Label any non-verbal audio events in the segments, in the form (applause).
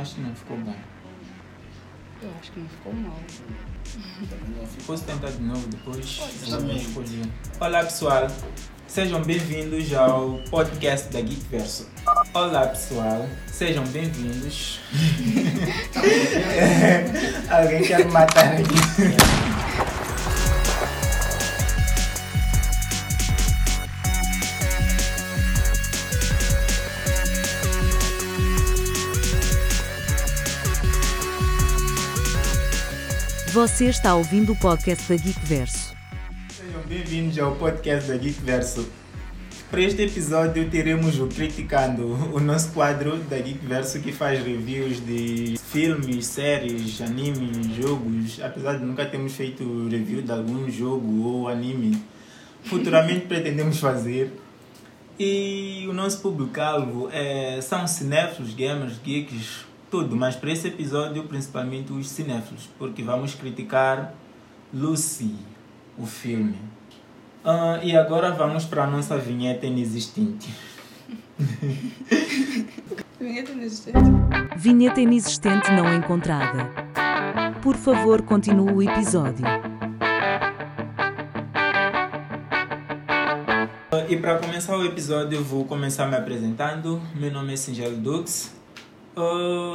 Acho que não ficou bom. Eu acho que não ficou mal. Posso tentar de novo depois? Também. Olá pessoal, sejam bem-vindos ao podcast da Geek Verso. Olá pessoal, sejam bem-vindos. (laughs) (laughs) Alguém quer me matar aqui? (laughs) Você está ouvindo o podcast da Geek Verso. Sejam bem-vindos ao podcast da Geek Verso. Para este episódio teremos o Criticando, o nosso quadro da Geek Verso que faz reviews de filmes, séries, animes, jogos. Apesar de nunca termos feito review de algum jogo ou anime, futuramente (laughs) pretendemos fazer. E o nosso público-alvo é, são cinéfilos, gamers, geeks, tudo. Mas para esse episódio, principalmente os cinéfilos, porque vamos criticar Lucy, o filme. Ah, e agora vamos para a nossa vinheta inexistente. (laughs) Vinheta inexistente. Vinheta inexistente não encontrada. Por favor, continue o episódio. Ah, E para começar o episódio, eu vou começar me apresentando. Meu nome é Singelo Dux.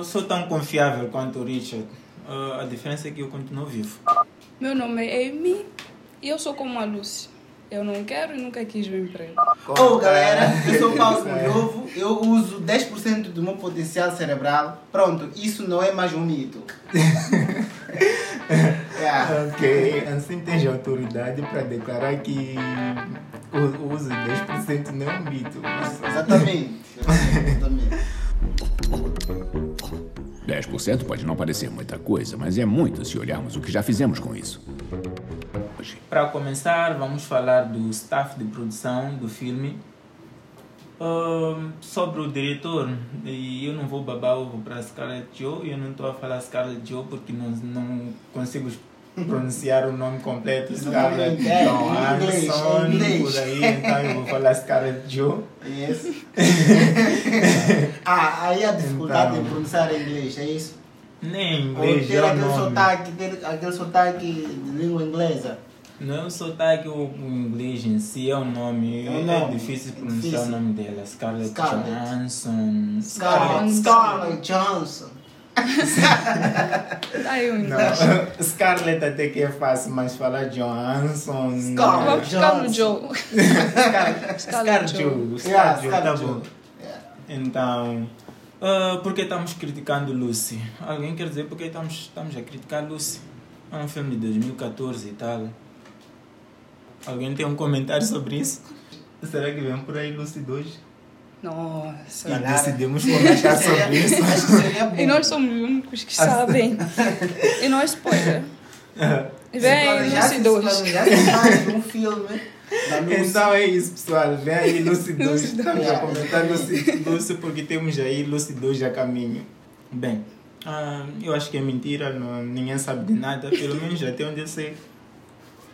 Sou tão confiável quanto o Richard. Ah, a diferença é que eu continuo vivo. Meu nome é Amy e eu sou como a Lucy. Eu não quero e nunca quis o emprego. Ô galera, eu sou o Paulo Novo, eu uso 10% do meu potencial cerebral. Pronto, isso não é mais um mito. yeah. (laughs) Ok, assim tens autoridade para declarar que o uso de 10% não é um mito. Exatamente. Exatamente. 10% pode não parecer muita coisa, mas é muito se olharmos o que já fizemos com isso. Para começar, vamos falar do staff de produção do filme. Ahn, sobre o diretor, e eu não vou babar ovo para Scarlett Joe, eu não estou a falar Scarlett Joe porque não, não consigo pronunciar o nome completo, Scarlett É, inglês, em por aí, então eu vou falar Scarlett Joe. Yes. (laughs) ah, aí a dificuldade Então. em pronunciar em inglês, é isso? Nem Ou inglês ter é aquele nome. sotaque, ter aquele sotaque de língua inglesa. Não é o sotaque ou o inglês em si, é o nome. É o É, nome. difícil É pronunciar difícil. o nome dela. Scarlett, Scarlett. Johansson. Scarlett, Scarlett Johansson. Tá Não, inglês. (laughs) Scarlett até que é fácil, mas falar Johansson. Scarlett. Vamos ficar no Johnson. Joe. Scar- (laughs) Scarlett Scarjo, Joe. Tá Scarlett. Yeah. Então, ah, por que estamos criticando Lucy? Alguém quer dizer por que estamos, estamos a criticar Lucy? É um filme de 2014 e tal. Alguém tem um comentário sobre isso? Será que vem por aí Lucy 2? Nossa. E decidimos comentar sobre isso. Bom. E nós somos os únicos que sabem. E não é spoiler. Se vem Lucy se 2. planejasse mais um filme. Então é isso, pessoal. Vem aí Lucy 2. Lucy Estamos a comentar Lucy, Lucy porque temos aí Lucy 2 a caminho. Bem, ah, eu acho que é mentira, não, ninguém sabe de nada. Pelo (laughs) menos até onde eu sei.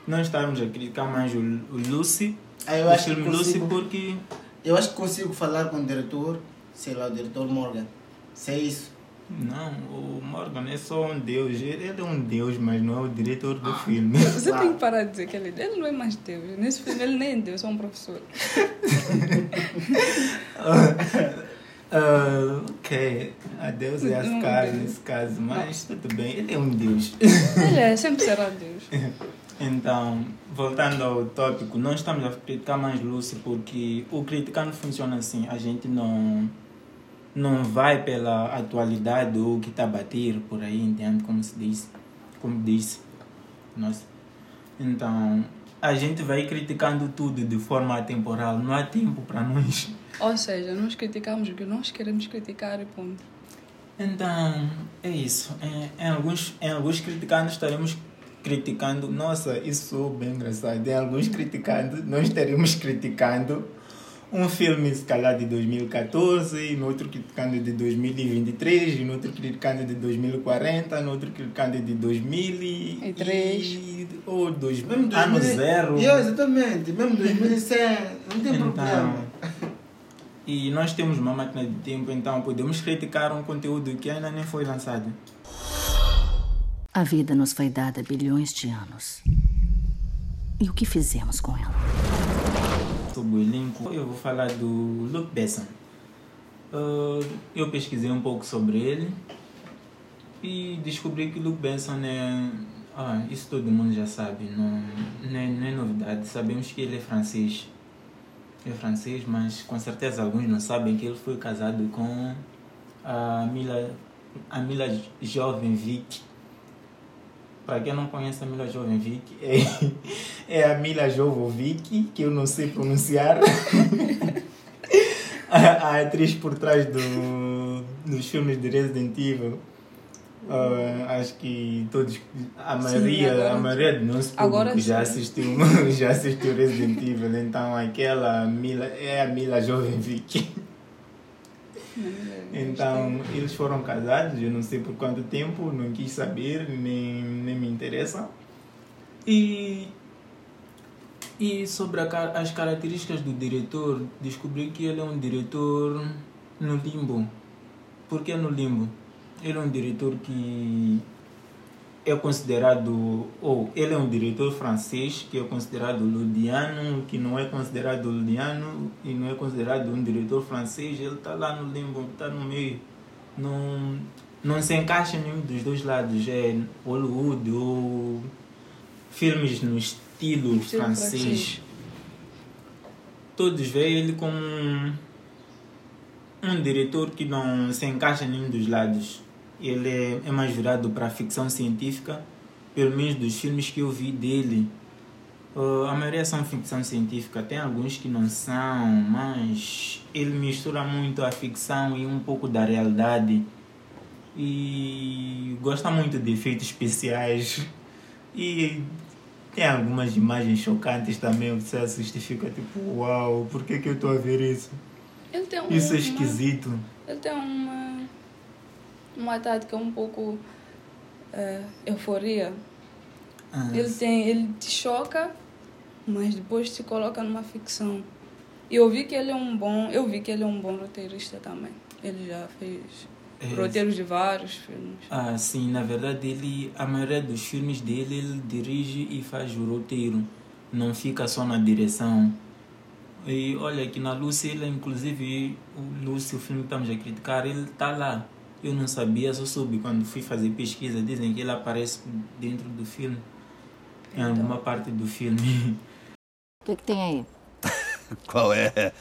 Não estamos a criticar mais o, o Lucy. Ah, eu o acho que filme Lucy porque. Eu acho que consigo falar com o diretor, sei lá, o diretor Morgan. Se é isso. Não, o Morgan é só um deus. Ele é um deus, mas não é o diretor Ah. do filme. (laughs) Você Claro. tem que parar de dizer que ele, ele não é mais Deus. Nesse filme ele nem é Deus, é um professor. (laughs) Ah, ok, a Deus é a Não, Scar Deus. nesse caso, mas tudo bem, ele é um deus. Ele é, sempre será Deus. (laughs) Então, voltando ao tópico, não estamos a criticar mais Lucy porque o criticando funciona assim, a gente não não vai pela atualidade ou o que está a bater por aí, entende como se diz, como disse. Nossa. Então, a gente vai criticando tudo de forma atemporal, não há tempo para nós. Ou seja, nós criticamos o que nós queremos criticar e ponto. Então, é isso. Em, em alguns, em alguns criticando estaremos criticando. Nossa, isso soou bem engraçado. Em alguns criticando, nós estaremos criticando um filme, se calhar, de 2014, e no outro criticando de 2023, e no outro criticando de 2040, no outro criticando de 2003. E, ou dois, Mesmo ano 2000 zero. Yeah, exatamente, mesmo 2100, não tem Então, problema. E nós temos uma máquina de tempo, então podemos criticar um conteúdo que ainda nem foi lançado. A vida nos foi dada bilhões de anos. E o que fizemos com ela? Sobre o elenco, eu vou falar do Luke Besson. Uh, eu pesquisei um pouco sobre ele e descobri que Luke Benson é. Ah, isso todo mundo já sabe, não, não, é, não é novidade. Sabemos que ele é francês. É francês, mas com certeza alguns não sabem que ele foi casado com a Mila, a Mila Jovem-Vic. Para quem não conhece a Mila Jovem-Vic, é, (laughs) é a Mila Jovovic, que eu não sei pronunciar. (laughs) a, a atriz por trás do, dos filmes de Resident Evil. Uh, acho que todos, a maioria, Sim, agora, a maioria do nosso público já assistiu, (laughs) já assistiu Resident Evil, então aquela Mila, é a Mila Jovem Vicky. Então, eles foram casados, eu não sei por quanto tempo, não quis saber, nem, nem me interessa. E e sobre a, as características do diretor, descobri que ele é um diretor no limbo. Por que no limbo? Ele é um diretor que é considerado, ou ele é um diretor francês que é considerado ludiano, que não é considerado ludiano e não é considerado um diretor francês, ele está lá no limbo, está no meio. Não, não se encaixa em nenhum dos dois lados, é Hollywood ou filmes no estilo, estilo francês. francês. Todos veem ele como um, um diretor que não se encaixa em nenhum dos lados. Ele é, é mais virado para a ficção científica, pelo menos dos filmes que eu vi dele. Uh, a maioria são ficção científica, tem alguns que não são, mas ele mistura muito a ficção e um pouco da realidade. E gosta muito de efeitos especiais. E tem algumas imagens chocantes também, você assiste e fica tipo, uau, por que, que eu estou a ver isso? Ele tem um, isso é esquisito. Ele tem uma, uma tática um pouco uh, euforia. Ah, ele, tem, ele te choca, mas depois te coloca numa ficção. E eu vi que ele é um bom, eu vi que ele é um bom roteirista também. Ele já fez é, roteiros de vários filmes. Ah, sim, na verdade ele, a maioria dos filmes dele ele dirige e faz o roteiro, não fica só na direção. E olha que na Lucy, ele inclusive, o Lucy, o filme que estamos a criticar, ele está lá. Eu não sabia, só soube quando fui fazer pesquisa, dizem que ele aparece dentro do filme, em então. alguma parte do filme. O que, que tem aí? (laughs) Qual é?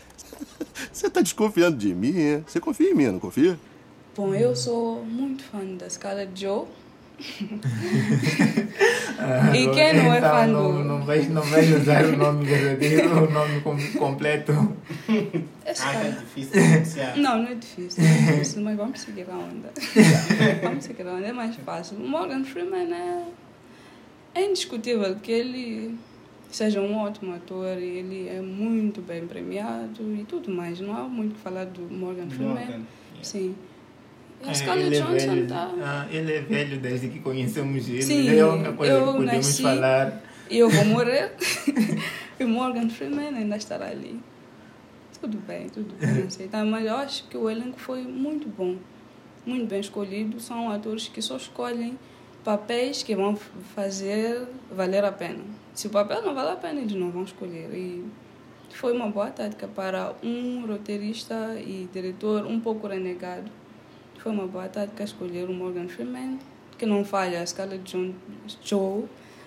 Você está desconfiando de mim, é? Você confia em mim, não confia? Bom, eu sou muito fã da escala Joe. Ah, e quem não é então, fã não, do... Não vais, não vais usar o nome verdadeiro, o nome completo. Ah, é difícil Não, não é difícil, não é difícil, mas vamos seguir (laughs) a onda. vamos seguir a onda, é mais fácil. Morgan Freeman é, é indiscutível que ele seja um ótimo ator e ele é muito bem premiado e tudo mais. Não há muito o que falar do Morgan Freeman. Morgan, yeah. Sim. A Scarlett ele é Johansson velho, tá... Ah, ele é velho desde que conhecemos ele. Sim, é a única coisa que podemos nasci, falar. E eu vou morrer. (laughs) e Morgan Freeman ainda estará ali. Tudo bem, tudo bem, aceitar. Mas eu acho que o elenco foi muito bom. Muito bem escolhido. São atores que só escolhem papéis que vão fazer valer a pena. Se o papel não vale a pena, eles não vão escolher. E foi uma boa tática para um roteirista e diretor um pouco renegado foi uma boa tática escolher o Morgan Freeman, que não falha a escala de John, Joe,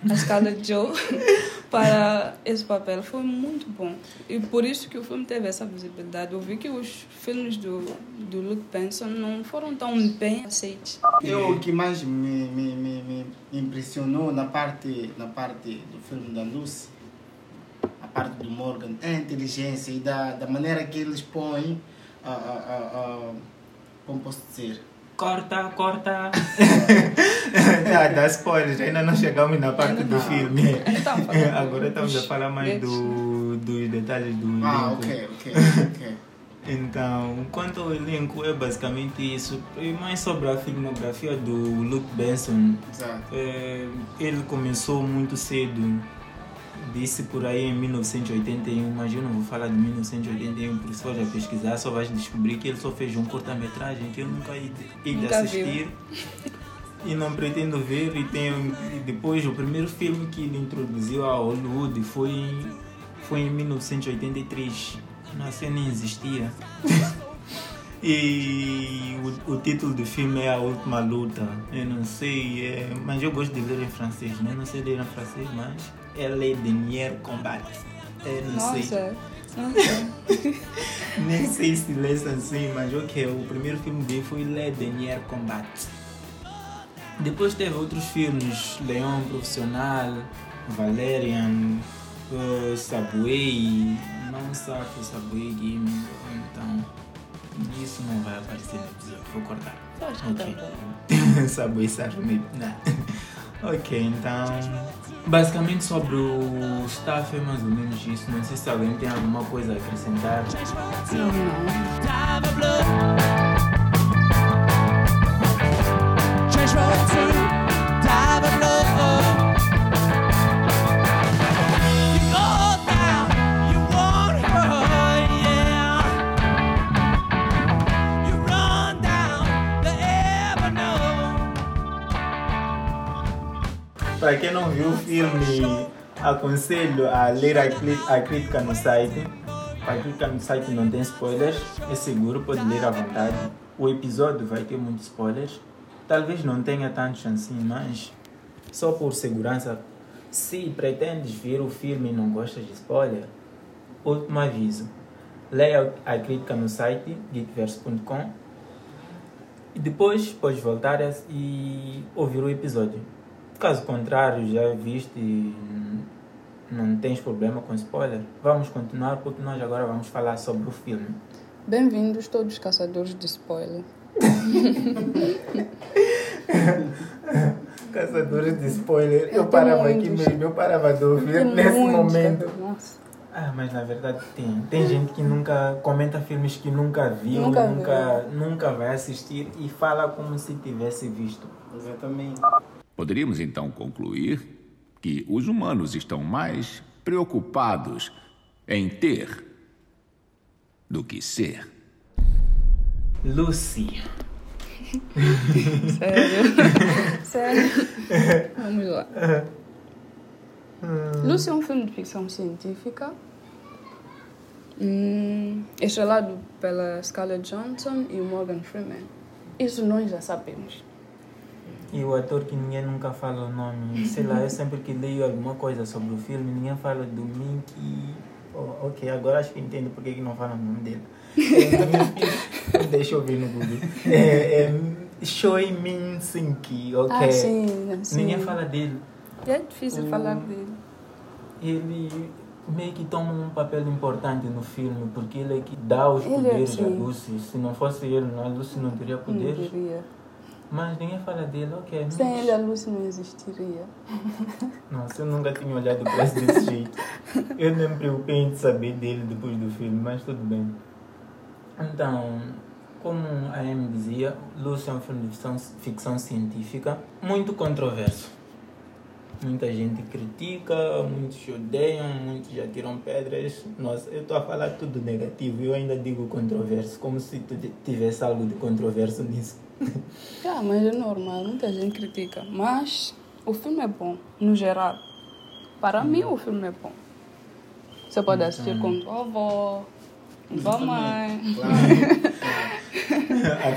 a escala de Joe, (laughs) para esse papel. Foi muito bom. E por isso que o filme teve essa visibilidade. Eu vi que os filmes do, do Luke Benson não foram tão bem aceitos. Eu, o que mais me, me, me, me impressionou na parte, na parte do filme da Lucy, a parte do Morgan, é a inteligência e da, da maneira que eles põem a, a, a, a como posso dizer? Corta, corta. dá, (laughs) dá spoilers, ainda não chegamos na parte do filme. (laughs) Agora estamos a falar mais do, dos detalhes do ah, elenco. Ah, ok, ok, ok. (laughs) Então, quanto ao elenco, é basicamente isso. E mais sobre a filmografia do Luke Benson. Exato. É, ele começou muito cedo. Disse por aí em 1981, mas eu não vou falar de 1981, porque se for já pesquisar, só vais descobrir que ele só fez um curta-metragem que eu nunca Nunca assistir. E não pretendo ver. E, tenho, e depois, o primeiro filme que ele introduziu a Hollywood foi, em- foi em 1983. Nossa, eu nem existia. (laughs) E o, o título do filme é A Última Luta. Eu não sei, é, mas eu gosto de ler em francês, né? Não sei ler em francês, mas é Le Dernier Combat. Eu não sei. Nossa, nossa. (laughs) Nem sei se lê assim, mas ok, o primeiro filme dele foi Le Dernier Combat. Depois teve outros filmes, Leão Profissional, Valerian, uh, Subway, não Surf, Subway Game, então isso não vai aparecer no episódio, vou cortar. Eu acho que tá Ok. bom. Subway Surf, maybe, não. Ok, então basicamente sobre o staff é mais ou menos isso. Não sei se alguém tem alguma coisa a acrescentar. Não, não. Para quem não viu o filme, aconselho a ler a, a crítica no site. A crítica no site não tem spoilers, é seguro, pode ler à vontade. O episódio vai ter muitos spoilers. Talvez não tenha tantos assim, mas só por segurança, se pretendes ver o filme e não gostas de spoiler, último aviso. Leia a crítica no site geekverse.com e depois podes voltar e ouvir o episódio. Caso contrário, já viste e não tens problema com spoiler, vamos continuar porque nós agora vamos falar sobre o filme. Bem-vindos todos os caçadores de spoiler. (laughs) Caçadores de spoiler, eu Eu parava aqui muitos. mesmo, eu parava de ouvir Tem nesse muitos, momento. Nossa. Ah, mas na verdade tem. Tem gente que nunca comenta filmes que nunca viu, Nunca nunca, nunca vai assistir e fala como se tivesse visto. Exatamente. Poderíamos então concluir que os humanos estão mais preocupados em ter do que ser. Lucy. (laughs) Sério? Sério? (laughs) Vamos lá. Lucy é um filme de ficção científica. Hum, estrelado pela Scarlett Johansson e Morgan Freeman. Isso nós já sabemos. E o ator que ninguém nunca fala o nome. Sei lá, eu sempre que leio alguma coisa sobre o filme, ninguém fala do Minky. Oh, ok, agora acho que entendo porque que não fala o nome dele. É, (laughs) Deixa eu ver no Google. É, é Choi Min Sink, ok. Ah, sim, sim. Ninguém fala dele. É difícil O- falar dele. Ele meio que toma um papel importante no filme, porque ele é que dá os Ele é, poderes a sim. Lucy. Se não fosse ele, a Lucy não teria Não poderes. Mas ninguém fala dele, ok. Sem mas- ele, a Lucy não existiria. (laughs) Nossa, eu nunca tinha olhado para isso desse (laughs) jeito. Eu nem me preocupei em saber dele depois do filme, mas tudo bem. Então, como a Amy dizia, Lucy é um filme de ficção, ficção científica muito controverso. Muita gente critica, muitos odeiam, muitos já tiram pedras. Nossa, eu estou a falar tudo negativo e eu ainda digo controverso, como se tivesse algo de controverso nisso. (laughs) Ah, mas é normal, muita gente critica. Mas o filme é bom, no geral. Para mim, o filme é bom. Você pode assistir com tua avó, com tua mãe. Claro. (laughs)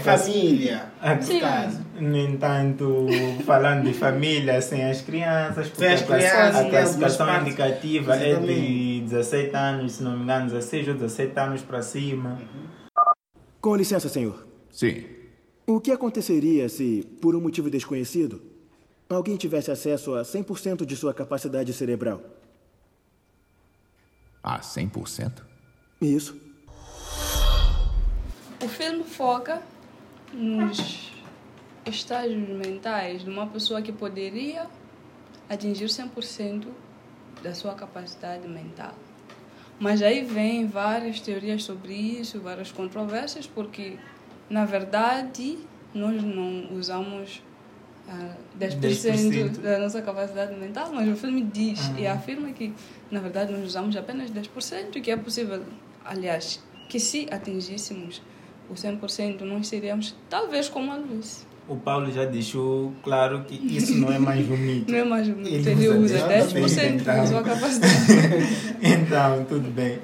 Família, Aqui, no caso. No entanto, falando de família sem as crianças, porque as a crianças, a né, classificação indicativa é de Exatamente. 17 anos, se não me engano, 16 ou 17 anos para cima. Com licença, senhor. Sim. O que aconteceria se, por um motivo desconhecido, alguém tivesse acesso a 100% de sua capacidade cerebral? Ah, 100%? Isso. O filme foca nos estágios mentais de uma pessoa que poderia atingir 100% da sua capacidade mental. Mas aí vem várias teorias sobre isso, várias controvérsias, porque, na verdade, nós não usamos ah, 10%, 10%. da nossa capacidade mental, mas o filme diz Ah. e afirma que, na verdade, nós usamos apenas 10%, que é possível, aliás, que se atingíssemos o 100%, nós seríamos talvez como a luz. O Paulo já deixou claro que isso não é mais um mito. (laughs) Não é mais um Ele mito, ele usa usa 10%, 10% da então. sua capacidade. (laughs) então, tudo bem.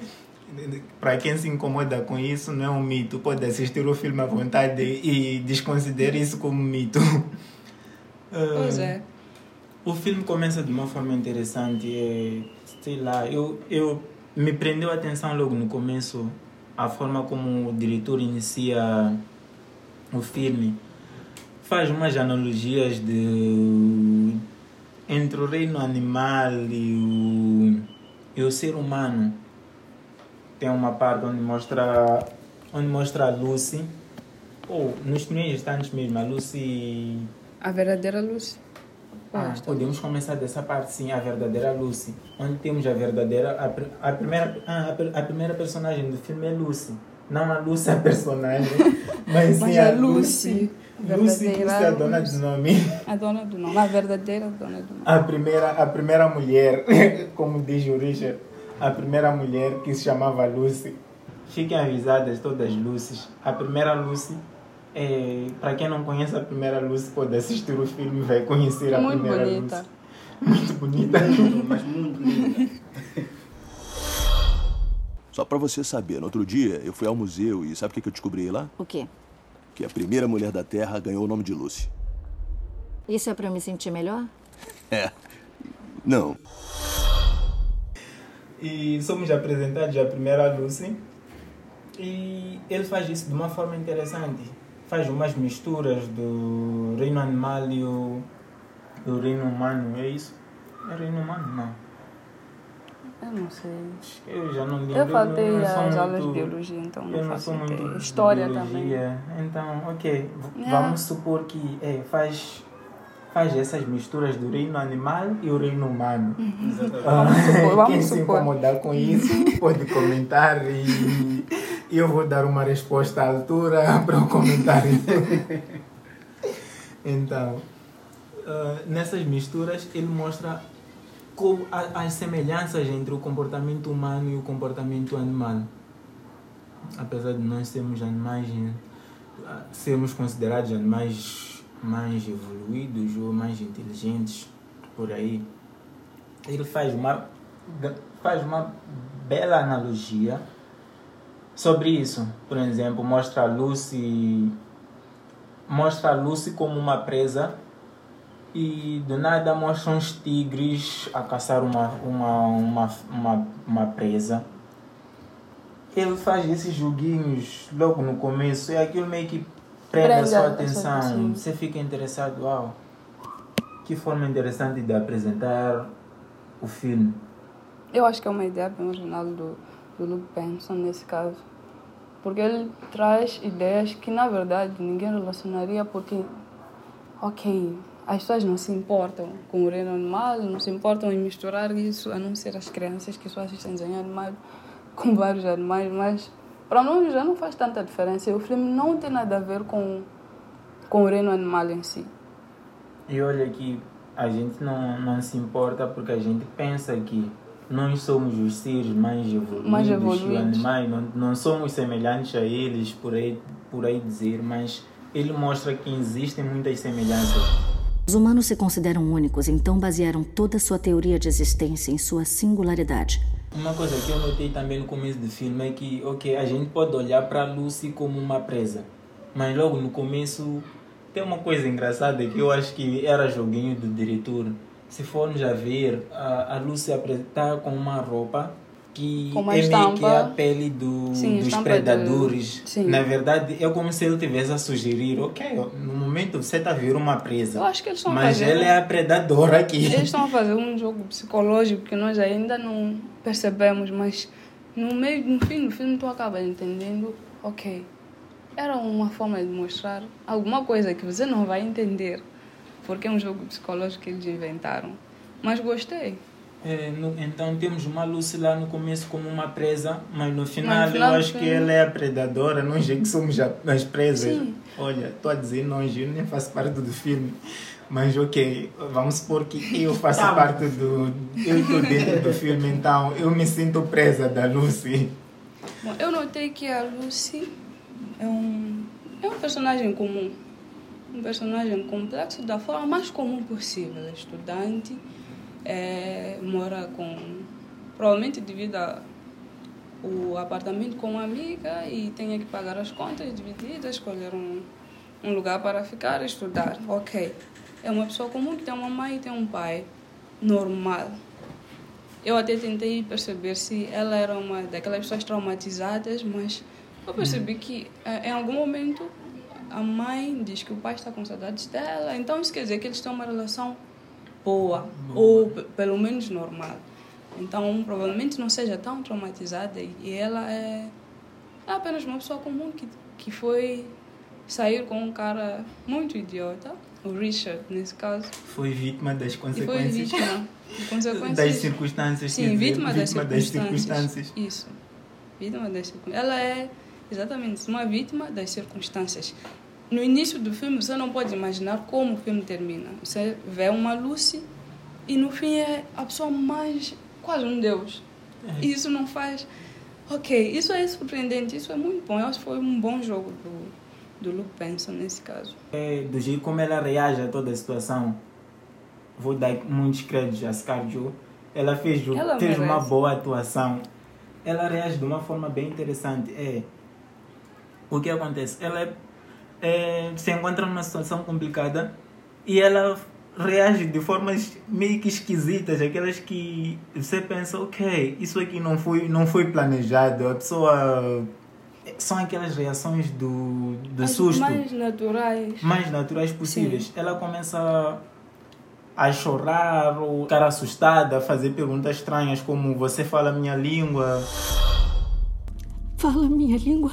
Para quem se incomoda com isso, não é um mito. Pode assistir o filme à vontade e desconsidere isso como mito. (laughs) Pois Ah, é. O filme começa de uma forma interessante. É, sei lá, eu, eu me prendeu a atenção logo no começo a forma como o diretor inicia o filme. Faz umas analogias de entre o reino animal e o, e o ser humano. Tem uma parte onde mostra onde mostra a Lucy. Ou nos primeiros instantes mesmo, a Lucy A verdadeira luz. ah, podemos começar dessa parte, sim, a verdadeira Lucy. Onde temos a verdadeira. A, a primeira, ah, a, a primeira personagem do filme é Lucy. Não a Lucy, a personagem, (laughs) mas sim Mas a a Lucy. Lucy, Lucy, Lucy é a dona do Lucy. nome. A dona do nome, a verdadeira dona do nome. A primeira, a primeira mulher, (laughs) como diz o Richard, a primeira mulher que se chamava Lucy. Fiquem avisadas todas as Lucies. A primeira Lucy, é, para quem não conhece a primeira Lucy, pode assistir o filme e vai conhecer a Muito primeira bonita. Lucy. Muito bonita. Lindo, mas muito lindo. Só pra você saber, no outro dia eu fui ao museu e sabe o que que eu descobri lá? O quê? Que a primeira mulher da Terra ganhou o nome de Lucy. Isso é pra eu me sentir melhor? É. Não. E somos apresentados à primeira Lucy. E ele faz isso de uma forma interessante. Faz umas misturas do reino animal e o do reino humano, é isso? É reino humano? Não. Eu não sei. Eu já não lembro. Eu faltei não as aulas de muito- biologia, então Eu não não faço sou muito. História biologia. Então, ok. É. Vamos supor que é, faz, faz essas misturas do reino animal e o reino humano. Ah, Vamos supor, vamos Quem se incomodar com isso (laughs) pode comentar e eu vou dar uma resposta à altura (laughs) para o comentário. (laughs) Então, ah, nessas misturas ele mostra como a- as semelhanças entre o comportamento humano e o comportamento animal. Apesar de nós sermos animais, ah, sermos considerados animais mais evoluídos ou mais inteligentes por aí, ele faz uma, faz uma bela analogia sobre isso. Por exemplo, mostra a Lucy mostra a Lucy como uma presa e do nada mostra uns tigres a caçar uma, uma, uma, uma, uma presa. Ele faz esses joguinhos logo no começo e aquilo meio que prende a sua atenção. Você fica interessado, uau, que forma interessante de apresentar o filme. Eu acho que é uma ideia bem original do, do Luke Benson nesse caso. Porque ele traz ideias que, na verdade, ninguém relacionaria porque, ok, as pessoas não se importam com o reino animal, não se importam em misturar isso, a não ser as crianças que só assistem desenho animado com vários animais, mas para nós já não faz tanta diferença. O filme não tem nada a ver com, com o reino animal em si. E olha que a gente não, não se importa porque a gente pensa que nós somos os seres mais evoluídos, Mais evoluídos. animais, não, não somos semelhantes a eles, por aí, por aí dizer, mas ele mostra que existem muitas semelhanças. Os humanos se consideram únicos, então basearam toda sua teoria de existência em sua singularidade. Uma coisa que eu notei também no começo do filme é que, ok, a gente pode olhar para Lucy como uma presa, mas logo no começo tem uma coisa engraçada que eu acho que era joguinho do diretor. Se formos a ver, a, a Lucy está com uma roupa que é meio que a pele do, Sim, dos predadores. Na verdade, é como se ele tivesse a sugerir, ok, no momento você está a ver uma presa, Eu acho que eles estão mas fazendo- ela é a predadora aqui. Eles estão a fazer um jogo psicológico que nós ainda não percebemos, mas no meio, no fim do filme tu acaba entendendo, ok, era uma forma de mostrar alguma coisa que você não vai entender, porque é um jogo psicológico que eles inventaram. Mas gostei. É, no- então temos uma Lucy lá no começo como uma presa, mas no final, Mas no final eu acho que filme- ela é a predadora, nós é que somos as presas. Sim. Olha, estou a dizer nós, eu nem faço parte do filme. Mas ok, vamos supor que (laughs) eu faço Tá. parte do. Eu estou dentro do filme, então eu me sinto presa da Lucy. Bom, eu notei que a Lucy é um, é um personagem comum. Um personagem complexo da forma mais comum possível. É estudante, é, mora com. Provavelmente devido a o apartamento com uma amiga e tenha que pagar as contas divididas, escolher um, um lugar para ficar e estudar. Ok. É uma pessoa comum que tem uma mãe e tem um pai. Normal. Eu até tentei perceber se ela era uma daquelas pessoas traumatizadas, mas eu percebi que eh, em algum momento a mãe diz que o pai está com saudades dela, então isso quer dizer que eles têm uma relação boa, ou pelo menos normal. Então provavelmente não seja tão traumatizada e ela é, é apenas uma pessoa comum que, que foi sair com um cara muito idiota, o Richard nesse caso, Foi vítima das e foi consequências. vítima consequências. Das circunstâncias. Sim, vítima, das, vítima das circunstâncias. circunstâncias. Isso. Vítima das circunstâncias. Ela é exatamente uma vítima das circunstâncias. No início do filme, você não pode imaginar como o filme termina. Você vê uma Lucy e no fim é a pessoa mais. quase um deus. É. E isso não faz. Ok, isso é surpreendente, isso é muito bom. Eu acho que foi um bom jogo do, do Luke Benson nesse caso. É, do jeito como ela reage a toda a situação, vou dar muitos créditos a Scarjo. Ela fez, Ela fez uma boa atuação. Ela reage de uma forma bem interessante. É, o que acontece? Ela é- é, se encontra numa situação complicada e ela reage de formas meio que esquisitas, aquelas que você pensa, ok, isso aqui não foi, não foi planejado. A pessoa. São aquelas reações do, do As susto mais naturais. mais naturais possíveis. Ela começa a chorar ou ficar assustada, a fazer perguntas estranhas como você fala a minha língua. Fala minha língua.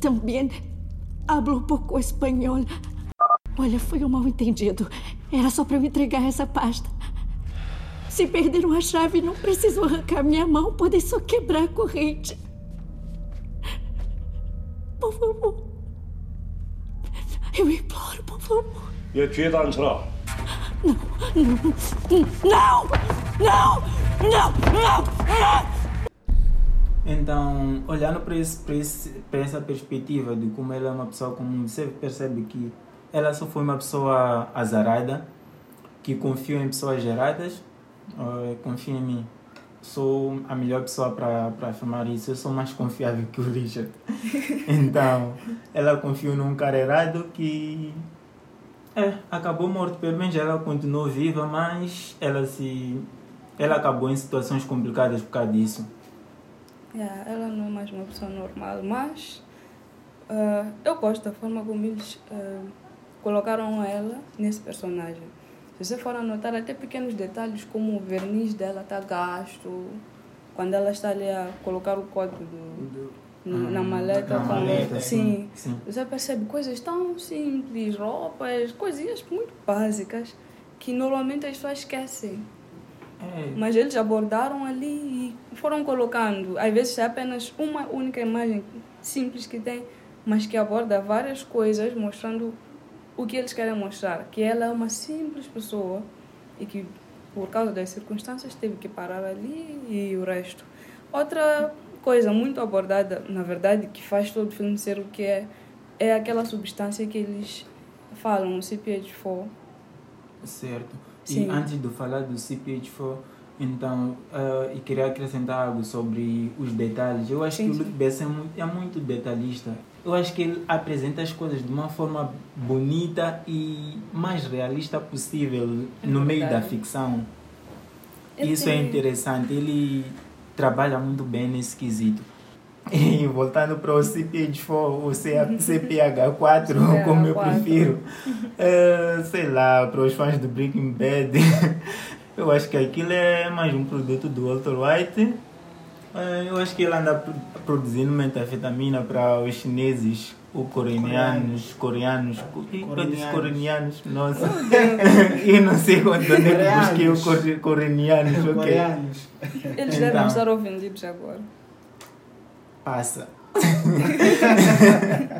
Também hablo um pouco espanhol. Olha, foi um mal entendido. Era só para eu entregar essa pasta. Se perderam a chave, não preciso arrancar minha mão, podem só quebrar a corrente. Por favor. Eu imploro, por favor. Jetzt jeder ans Rad. Não, não, não, não, não. Então, olhando para, esse, para, esse, essa perspectiva de como ela é uma pessoa comum, você percebe que ela só foi uma pessoa azarada, que confiou em pessoas geradas Uh, confia em mim. Sou a melhor pessoa para afirmar isso. Eu sou mais confiável que o Richard. (laughs) Então, ela confiou num cara errado que é, acabou morto. Pelo menos ela continuou viva, mas ela se ela acabou em situações complicadas por causa disso. Yeah, ela não é mais uma pessoa normal, mas ah, eu gosto da forma como eles ah, colocaram ela nesse personagem. Se você for anotar até pequenos detalhes como o verniz dela está gasto, quando ela está ali a colocar o código do, na, na maleta, com- maleta, sim, sim. você percebe coisas tão simples, roupas, coisinhas muito básicas que normalmente as pessoas esquecem. É, Mas eles abordaram ali e foram colocando. Às vezes é apenas uma única imagem simples que tem, mas que aborda várias coisas, mostrando o que eles querem mostrar. Que ela é uma simples pessoa e que, por causa das circunstâncias, teve que parar ali e o resto. Outra coisa muito abordada, na verdade, que faz todo o filme ser o que é, é aquela substância que eles falam, o CPH4. Certo. Sim. E antes de falar do CPH4, então, ah, eu queria acrescentar algo sobre os detalhes. Eu acho Sim, que o. Luke Besson é muito detalhista. Eu acho que ele apresenta as coisas de uma forma bonita e mais realista possível É no meio da ficção. Ele Isso é tem- interessante. Ele trabalha muito bem nesse quesito. (laughs) E voltando para o CPH4, o CPH4, (laughs) como eu CPH4. prefiro, (laughs) é, sei lá, para os fãs do Breaking Bad, eu acho que aquilo é mais um produto do Walter White. É, eu acho que ele anda pro- produzindo metafetamina para os chineses o coreanos, coreanos, Coreanos. coreanos, nossa, (laughs) eu não sei onde onde é que busquei o core- coreanos, ok, Coreanos. Eles Então. devem estar ofendidos agora. passa. (laughs)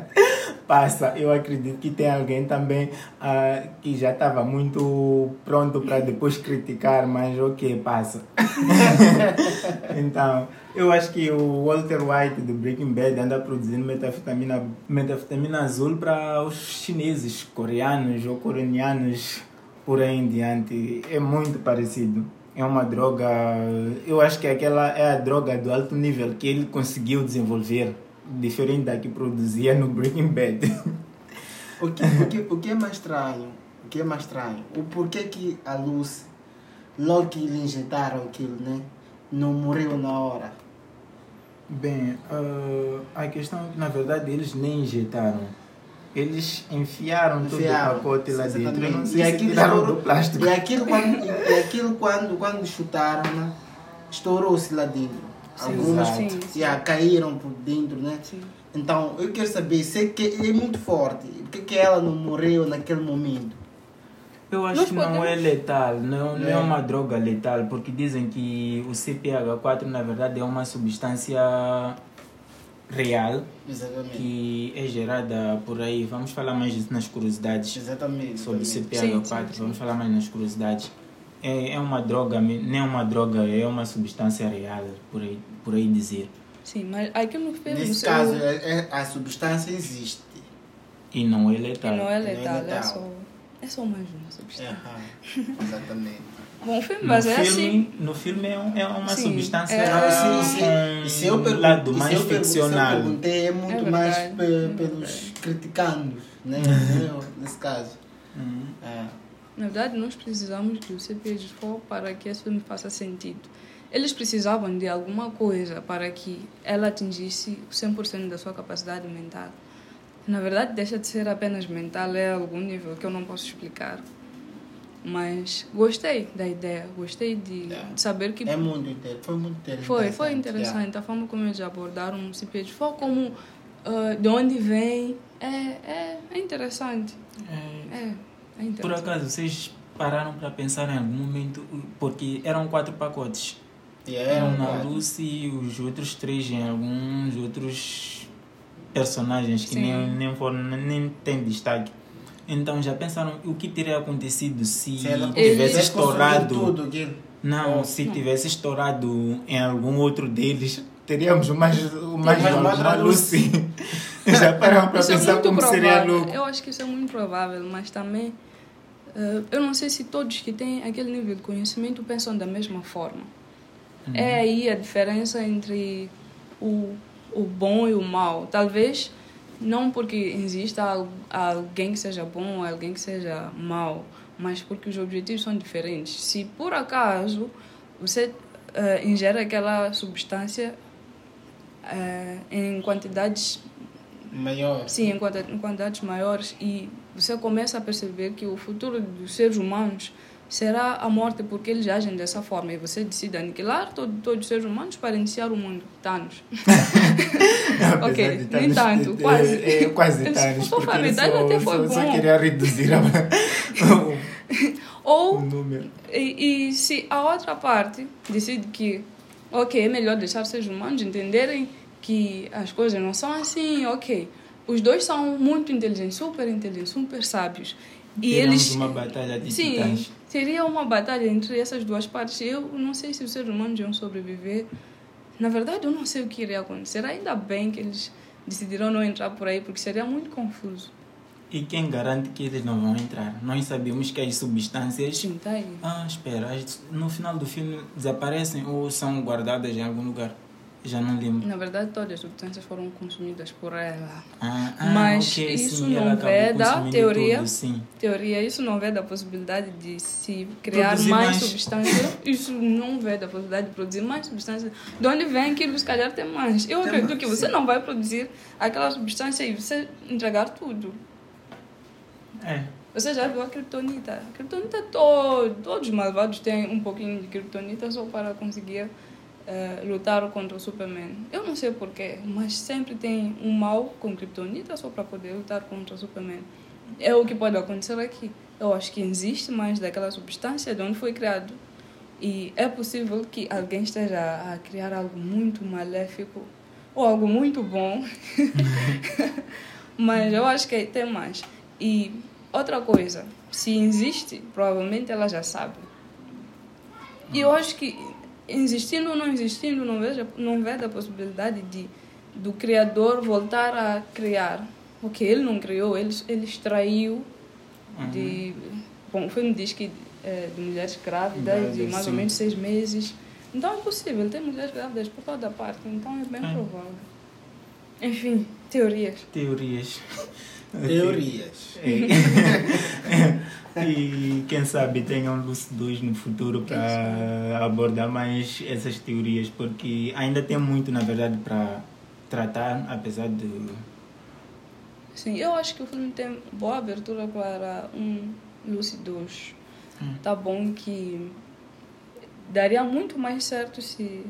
Passa, eu acredito que tem alguém também ah, que já estava muito pronto para depois criticar, mas ok, passa. (laughs) então, eu acho que o Walter White do Breaking Bad anda produzindo metafetamina, metafetamina azul para os chineses, coreanos ou coreanos por aí em diante. É muito parecido. É uma droga, eu acho que aquela é a droga do alto nível que ele conseguiu desenvolver, diferente da que produzia no Breaking Bad. (laughs) O que, o, que, o que é mais estranho? O que é mais estranho? O porquê que a luz, logo que lhe injetaram aquilo, né? Não morreu na hora. Bem, ah, a questão é que na verdade eles nem injetaram. Eles enfiaram, Enfiaram, todo o pacote lá dentro. Sei E se aquilo estourou- do plástico. E aquilo quando, e aquilo quando, quando chutaram, né? Estourou-se lá dentro. Algumas sim, sim. já caíram por dentro, né? Sim. Então, eu quero saber, sei que é muito forte. Por que, que ela não morreu naquele momento? Eu acho Nós que não podemos- é letal, não, não é É. uma droga letal, porque dizem que o CPH4 na verdade é uma substância real Exatamente. que é gerada por aí. Vamos falar mais disso nas curiosidades Exatamente. sobre o exatamente. CPH4, Sim, sim, vamos falar mais nas curiosidades. É, é uma droga, não é uma droga, é uma substância real, por aí, por aí dizer. Sim, mas aquilo no filme. Nesse caso, é, é- a substância existe. E não é letal. não é Não é letal, é letal. só. É só (laughs) mais uma substância. Exatamente. Bom, filme No mas é filme, assim. no filme é, um- é uma Sim, substância é- Ah, se eu um pergun- lado se mais eu se eu ficcional. perguntei, é muito É mais é pelos criticandos, né? Nesse caso. Hum. É. Na verdade, nós precisamos do CPG4 para que esse filme faça sentido. Eles precisavam de alguma coisa para que ela atingisse 100% da sua capacidade mental. Na verdade, deixa de ser apenas mental, é algum nível que eu não posso explicar. Mas gostei da ideia, gostei de, É. de saber que É muito interessante. Foi muito interessante. foi, foi interessante a forma como eles abordaram o CPG4, como ah, de onde vem. É, é, é interessante. É, É, é Por interessante. acaso, vocês pararam para pensar em algum momento, porque eram quatro pacotes. Yeah. Eram Era na. Lucy e os outros três em alguns outros personagens que Sim. nem, nem, foram, nem têm destaque. Então já pensaram o que teria acontecido se, Se ela tivesse estourado. Tudo. Não, Oh. se tivesse estourado em algum outro deles, teríamos o mais, o mais, mais- mais, mais Lucy. (laughs) já pararam para é pensar muito como seria provável. louco. Eu acho que isso é muito provável, mas também eh, eu não sei se todos que têm aquele nível de conhecimento pensam da mesma forma. Uhum. É aí a diferença entre o, o bom e o mal. Talvez não porque exista al- alguém que seja bom ou alguém que seja mau, mas porque os objetivos são diferentes. Se por acaso você eh, ingere aquela substância eh, em quantidades Maior. Sim, em quantidades maiores e você começa a perceber que o futuro dos seres humanos será a morte porque eles agem dessa forma e você decide aniquilar todo, todos os seres humanos para iniciar o mundo. Thanos. (laughs) Ok, de nem Thanos- tanto, é- quase. É, quase Eles- Thanos, porque ele família só, até foi só, só bom. queria reduzir a- (laughs) (laughs) Ou o número. E, e se a outra parte decide que, ok, é melhor deixar os seres humanos entenderem que as coisas não são assim, ok. Os dois são muito inteligentes, super inteligentes, super sábios. E Teremos eles. uma batalha de Sim, titãs. Seria uma batalha entre essas duas partes. Eu não sei se os seres humanos iam sobreviver. Na verdade, eu não sei o que iria acontecer. Ainda bem que eles decidiram não entrar por aí, porque seria muito confuso. E quem garante que eles não vão entrar? Nós sabemos que as substâncias. Sim, tá aí. Ah, espera, no final do filme desaparecem ou são guardadas em algum lugar? Já não lembro. Na verdade, todas as substâncias foram consumidas por ela. Ah, ah, Mas ok, isso sim, não veda teoria. Tudo, teoria, isso não vê da possibilidade de se criar Produzir mais, mais. substância. Isso não vê da possibilidade de produzir mais substância. De onde vem aquilo, se calhar tem mais. Eu acredito que você não vai produzir aquela substância e você entregar tudo. É. Você já viu a criptonita? A criptonita, todo, todos os malvados têm um pouquinho de criptonita só para conseguir eh, lutar contra o Superman. Eu não sei porquê, mas sempre tem um mal com Kryptonita só para poder lutar contra o Superman. É o que pode acontecer aqui. Eu acho que existe mais daquela substância de onde foi criado. E é possível que alguém esteja a criar algo muito maléfico ou algo muito bom. (laughs) Mas eu acho que tem mais. E outra coisa, se existe, provavelmente ela já sabe. E eu acho que existindo ou não existindo, não vejo, não vejo a possibilidade de do criador voltar a criar. Porque ele não criou, ele, ele extraiu de... Bom, o filme diz que é, de mulheres grávidas de Grávidas, mais ou sim. menos seis meses. Então é possível, tem mulheres grávidas por toda parte, então é bem É. provável. Enfim, teorias. Teorias. Teorias. É. (laughs) e quem sabe tenham Lucy 2 no futuro para abordar mais essas teorias, porque ainda tem muito, na verdade, para tratar, apesar de. Sim, eu acho que o filme tem boa abertura para um Lucy 2. Tá bom que daria muito mais certo se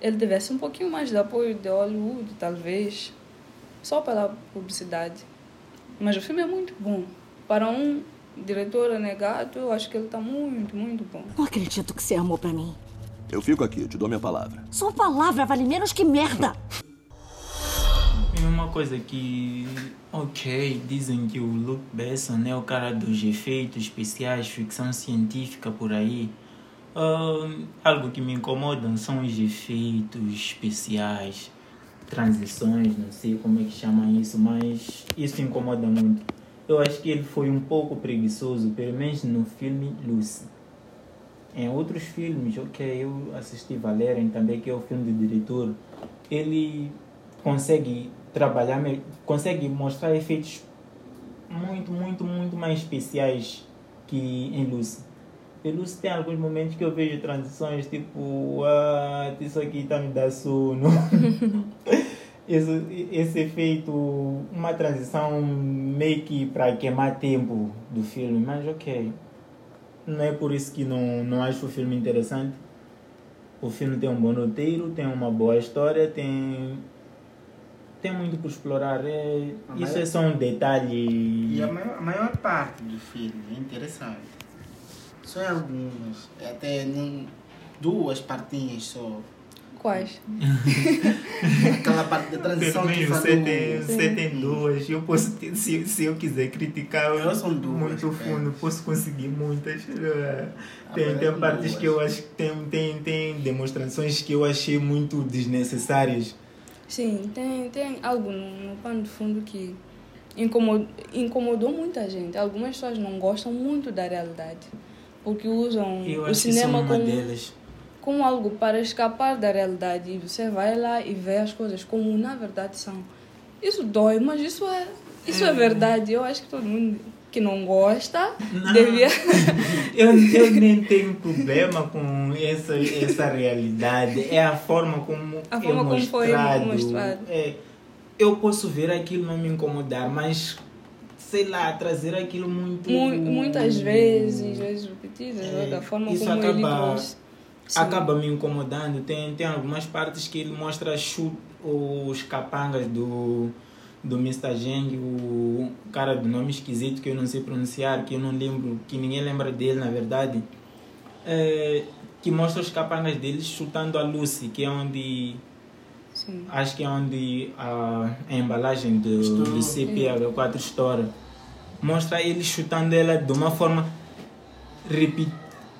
ele tivesse um pouquinho mais de apoio de Hollywood, talvez, só pela publicidade. Mas o filme é muito bom. Para um diretor renegado, eu acho que ele está muito, muito bom. Não acredito que você amou pra mim. Eu fico aqui, eu te dou minha palavra. Sua palavra vale menos que merda. (laughs) E uma coisa que, ok, dizem que o Luke Besson é o cara dos efeitos especiais, ficção científica por aí. Ahn, algo que me incomoda são os efeitos especiais, transições, não sei como é que chamam isso, mas isso incomoda muito. Eu acho que ele foi um pouco preguiçoso, pelo menos no filme Lucy. Em outros filmes, ok, eu assisti Valerian também, que é o filme do diretor, ele consegue trabalhar, consegue mostrar efeitos muito, muito, muito mais especiais que em Lucy. Em Lucy tem alguns momentos que eu vejo transições tipo, ah, isso aqui tá me dando sono. (laughs) esse, esse efeito, uma transição meio que para queimar tempo do filme, mas ok. Não é por isso que não, não acho o filme interessante. O filme tem um bom roteiro, tem uma boa história, tem tem muito por explorar. É, isso é só um detalhe. E a maior, a maior parte do filme é interessante. Só algumas. Até duas partinhas só. Quais? (laughs) Aquela parte da transição que falou. você tem, você tem duas. Eu posso ter- se, se eu quiser criticar Eu são duas, muito é. fundo, posso conseguir muitas. É, Tem, mas tem é partes duas. que eu acho que tem, tem, tem demonstrações que eu achei muito desnecessárias. Sim, tem, tem algo no, no pano de fundo que incomodou, incomodou muita gente. Algumas pessoas não gostam muito da realidade, porque usam Eu o acho que cinema sou uma como, delas. Como algo para escapar da realidade. E você vai lá e vê as coisas como na verdade são. Isso dói, mas isso é, isso é verdade. Eu acho que todo mundo que não gosta Não. devia. (laughs) Eu, eu nem tenho problema com essa, essa realidade. É a forma como A é forma como foi mostrado. mostrado. É, eu posso ver aquilo não me incomodar, mas sei lá, trazer aquilo muito. Mu- muitas vezes, vezes repetidas, É, da forma como ele acaba- trouxe. Sim. acaba me incomodando. Tem, tem algumas partes que ele mostra os capangas do, do Mr. Geng, o cara do nome esquisito que eu não sei pronunciar, que eu não lembro, que ninguém lembra dele na verdade. É, que mostra os capangas deles chutando a Lucy, que é onde. Sim. Acho que é onde a, a embalagem do, do CPH4 estoura. Mostra ele chutando ela de uma forma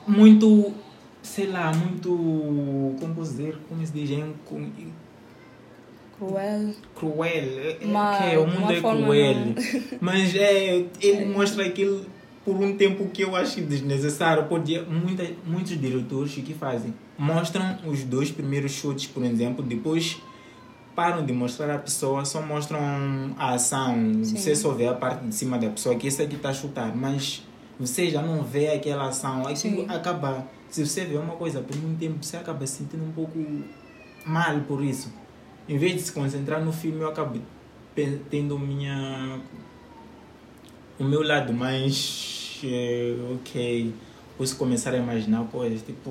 muito, sei lá, muito. Como posso dizer? Como se diz? Com- Cruel. Cruel. É, é, que é, o mundo uma é cruel. não- (laughs) Mas é, ele mostra aquilo por um tempo que eu acho desnecessário. Podia, muita, muitos diretores o que fazem? Mostram os dois primeiros chutes, por exemplo, depois param de mostrar a pessoa, só mostram a ação. Sim. Você só vê a parte de cima da pessoa, que esse aqui está a chutar, mas você já não vê aquela ação. Sim. acaba. Se você vê uma coisa por muito tempo, você acaba se sentindo um pouco mal por isso. Em vez de se concentrar no filme, eu acabo tendo minha o meu lado mais eh, ok posso começar a imaginar coisas tipo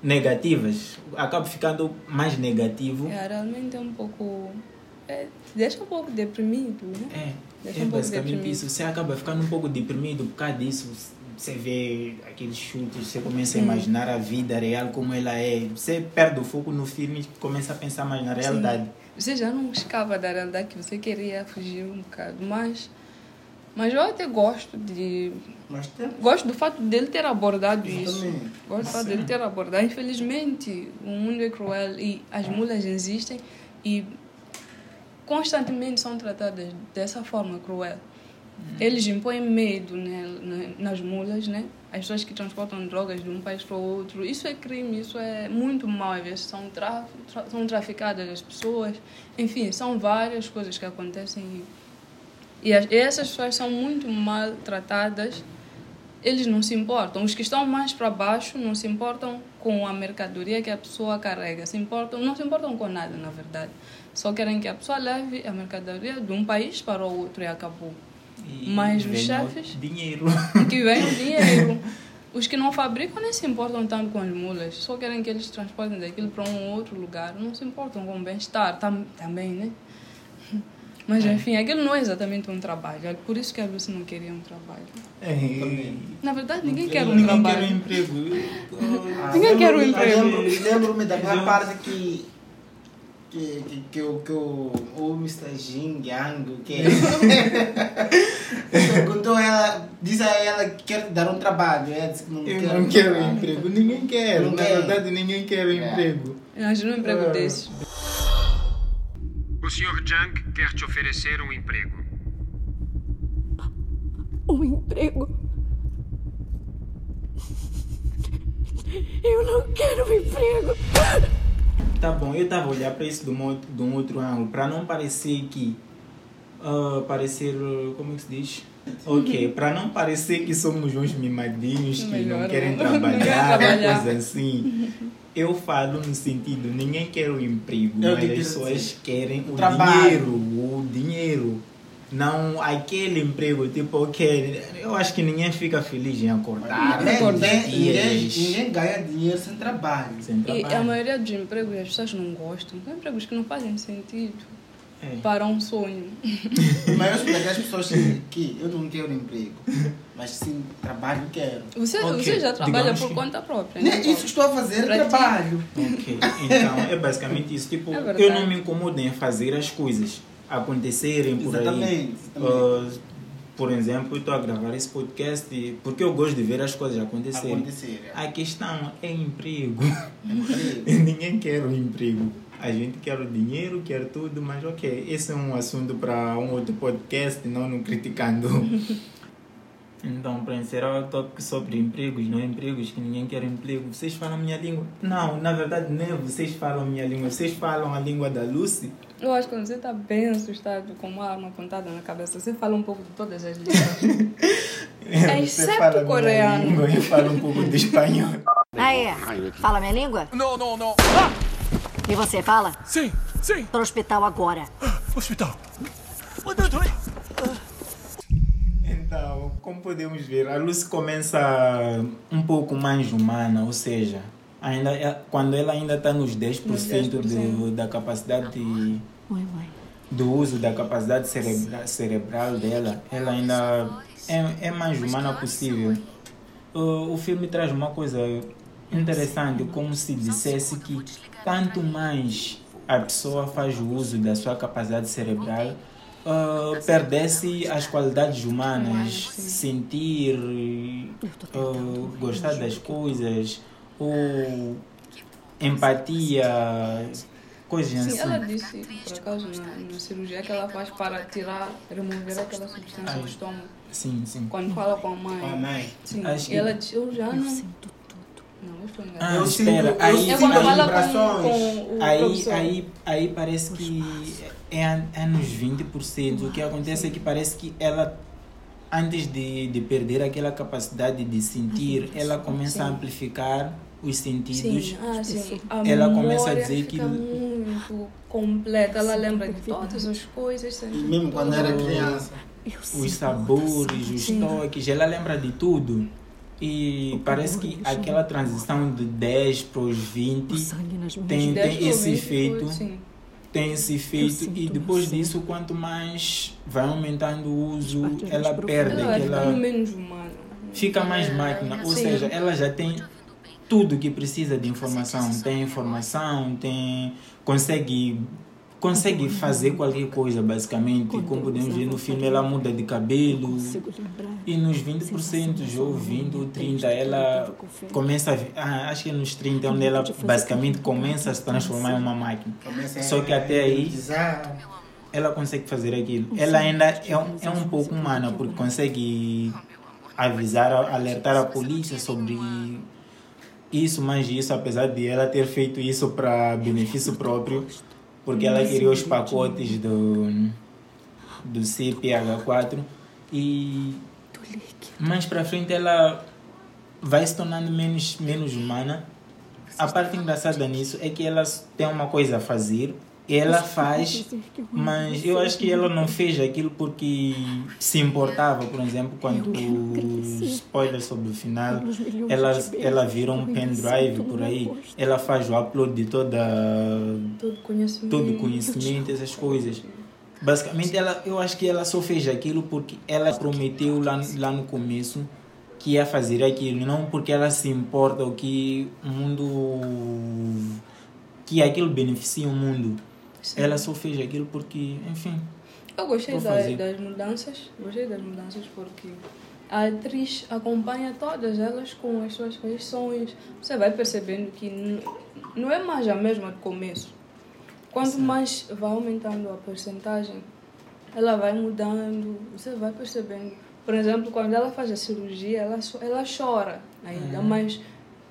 negativas, acabo ficando mais negativo. É, realmente é um pouco. É, deixa um pouco deprimido, né? É, Deixa é basicamente isso. Você acaba ficando um pouco deprimido por causa disso. Você vê aqueles chutes, você começa a Sim. imaginar a vida real como ela é. Você perde o foco no filme e começa a pensar mais na realidade. Você já não escapa da realidade que você queria fugir um bocado, mas. Mas eu até gosto de. Mas tem. Gosto do fato dele ter abordado isso. Exatamente. Gosto do fato dele ter abordado. Infelizmente, o mundo é cruel e as mulas existem e constantemente são tratadas dessa forma cruel. Eles impõem medo né, na- nas mulas, né? As pessoas que transportam drogas de um país para o outro. Isso é crime, isso é muito mal. Às vezes são, tra tra- são traficadas as pessoas. Enfim, são várias coisas que acontecem. E as- e essas pessoas são muito mal tratadas eles não se importam. Os que estão mais para baixo não se importam com a mercadoria que a pessoa carrega. Se importam, não se importam com nada, na verdade. Só querem que a pessoa leve a mercadoria de um país para o outro e acabou. E Mas os chefes- Dinheiro. (laughs) Que vem o (laughs) dinheiro. Os que não fabricam nem se importam tanto com as mulas. Só querem que eles transportem daquilo para um outro lugar. Não se importam com o bem-estar tam, também, né? (laughs) Mas, enfim, aquilo não é exatamente um trabalho. É por isso que a Lucy não queria um trabalho. É. Na verdade, ninguém quer um Ninguém trabalho. quer um emprego. Ah, Ninguém quer um lembro-me- emprego. lembro- Lembro-me daquela parte que. Que, que, que, o, que o, o Mr. Jin Yang, que perguntou a ela, disse a ela que quer te dar um trabalho. Ela disse que não Eu quer. não quero um emprego. Ninguém quer. Não Na verdade, ninguém quer um É. emprego. Imagina um emprego Ah. desses. O Sr. Jang quer te oferecer um emprego. Um emprego. Eu não quero um emprego. Tá bom, eu estava a olhar para isso de um, outro, de um outro ângulo, para não parecer que. ah, parecer. ah, Como é que se diz? Ok, (laughs) para não parecer que somos uns mimadinhos que Melhor não querem (laughs) trabalhar, trabalhar. coisa assim. Eu falo no sentido, ninguém quer o emprego, Eu mas as pessoas assim. querem o Trabalho. dinheiro, o dinheiro. Não aquele emprego, tipo, ok, eu acho que ninguém fica feliz em acordar. Ninguém, todos os ninguém, ninguém, ninguém ganha dinheiro sem trabalho. sem E trabalho. a maioria dos empregos as pessoas não gostam. São empregos que não fazem sentido É. para um sonho. Mas eu daquelas pessoas que, que eu não quero emprego, mas sim trabalho quero. Você, Ok, você já trabalha digamos por que- conta própria, Nem né? isso que estou a fazer, Pra ti. trabalho. Ok, então é basicamente isso. Tipo, (laughs) É eu não me incomodo em fazer as coisas acontecerem por aí. Exatamente. exatamente. Ah, por exemplo, estou a gravar esse podcast porque eu gosto de ver as coisas acontecerem. Acontecer. A questão é emprego. Emprego. (laughs) Ninguém quer o emprego. A gente quer o dinheiro, quer tudo, mas ok, esse é um assunto para um outro podcast, não no criticando. (laughs) Então, para encerrar o tópico sobre empregos, não empregos, que ninguém quer emprego, vocês falam a minha língua? Não, na verdade, nem vocês falam a minha língua, vocês falam a língua da Lucy. Eu acho que quando você está bem assustado com uma arma apontada na cabeça, você fala um pouco de todas as línguas. (laughs) Você exceto fala a minha coreano. língua, Eu falo um pouco de espanhol. Aí, fala minha língua? Não, não, não. E você fala? Sim, sim. Pro hospital agora. Hospital. Então, como podemos ver, a Lucy começa um pouco mais humana, ou seja, ainda é- quando ela ainda está nos 10%, Nos 10%. Do, da capacidade de- Oi, mãe. do uso da capacidade cerebra, cerebral dela, ela ainda é, é mais humana possível. O, o filme traz uma coisa interessante, como se dissesse que quanto mais a pessoa faz o uso da sua capacidade cerebral, ah, perdesse as qualidades humanas, sentir, ah, gostar das coisas, ou empatia, coisas Sim, assim. ela disse, por acaso, na, na cirurgia que ela faz para tirar, remover aquela substância do Ai. estômago. Sim, sim. Quando fala com a mãe. Com a mãe. Sim. Acho e que- ela disse, eu já Eu não. sinto tudo. Não, eu estou Ah, enganada. Eu espera, sinto- aí, eu É sinto quando as fala vibrações. com, com o aí, professor. aí, aí parece que é, é nos 20%. O que acontece é que parece que ela, antes de, de perder aquela capacidade de sentir, ela começa a amplificar os sentidos. Sim, ah, sim. A Ela começa a dizer que- muito completa. Ela lembra de todas as coisas. Mesmo quando era criança. Os sabores, os toques, ela lembra de tudo. E parece que aquela transição de 10 para os 20 tem, 10 tem esse 20 efeito. sim. Tem esse efeito e depois disso, quanto mais vai aumentando o uso, ela perde ficando aquela. menos humana. Fica mais máquina. Ou Sim. seja, ela já tem tudo que precisa de informação. Tem informação, tem. consegue. Consegue fazer qualquer coisa, basicamente. Como podemos ver no filme, ela muda de cabelo. E nos 20% ou 20 ou 30, ela começa ah, acho que é nos 30, onde ela basicamente começa a se transformar em uma máquina. Começa a Só que até aí ela consegue fazer aquilo. Ela ainda é um, é um pouco humana, porque consegue avisar, alertar a polícia sobre isso, mas isso, apesar de ela ter feito isso para benefício próprio, porque ela queria os pacotes do, do CPH4 e mais para frente ela vai se tornando menos, menos humana. A parte engraçada nisso é que ela tem uma coisa a fazer, ela faz, mas eu acho que ela não fez aquilo porque se importava, por exemplo, quando spoiler sobre o final, ela, ela virou um pendrive por aí, ela faz o upload de toda Todo conhecimento. todo conhecimento, essas coisas. Basicamente, ela, eu acho que ela só fez aquilo porque ela prometeu lá, lá no começo que ia fazer aquilo, não porque ela se importa ou que o mundo. que aquilo beneficia o mundo. Ela só fez aquilo porque, enfim. Eu gostei da- das mudanças, gostei das mudanças porque a atriz acompanha todas elas com as suas reações. Você vai percebendo que não é mais a mesma do começo. Quanto mais vai aumentando a porcentagem, ela vai mudando, você vai percebendo. Por exemplo, quando ela faz a cirurgia, ela, ela chora ainda, Uhum. mas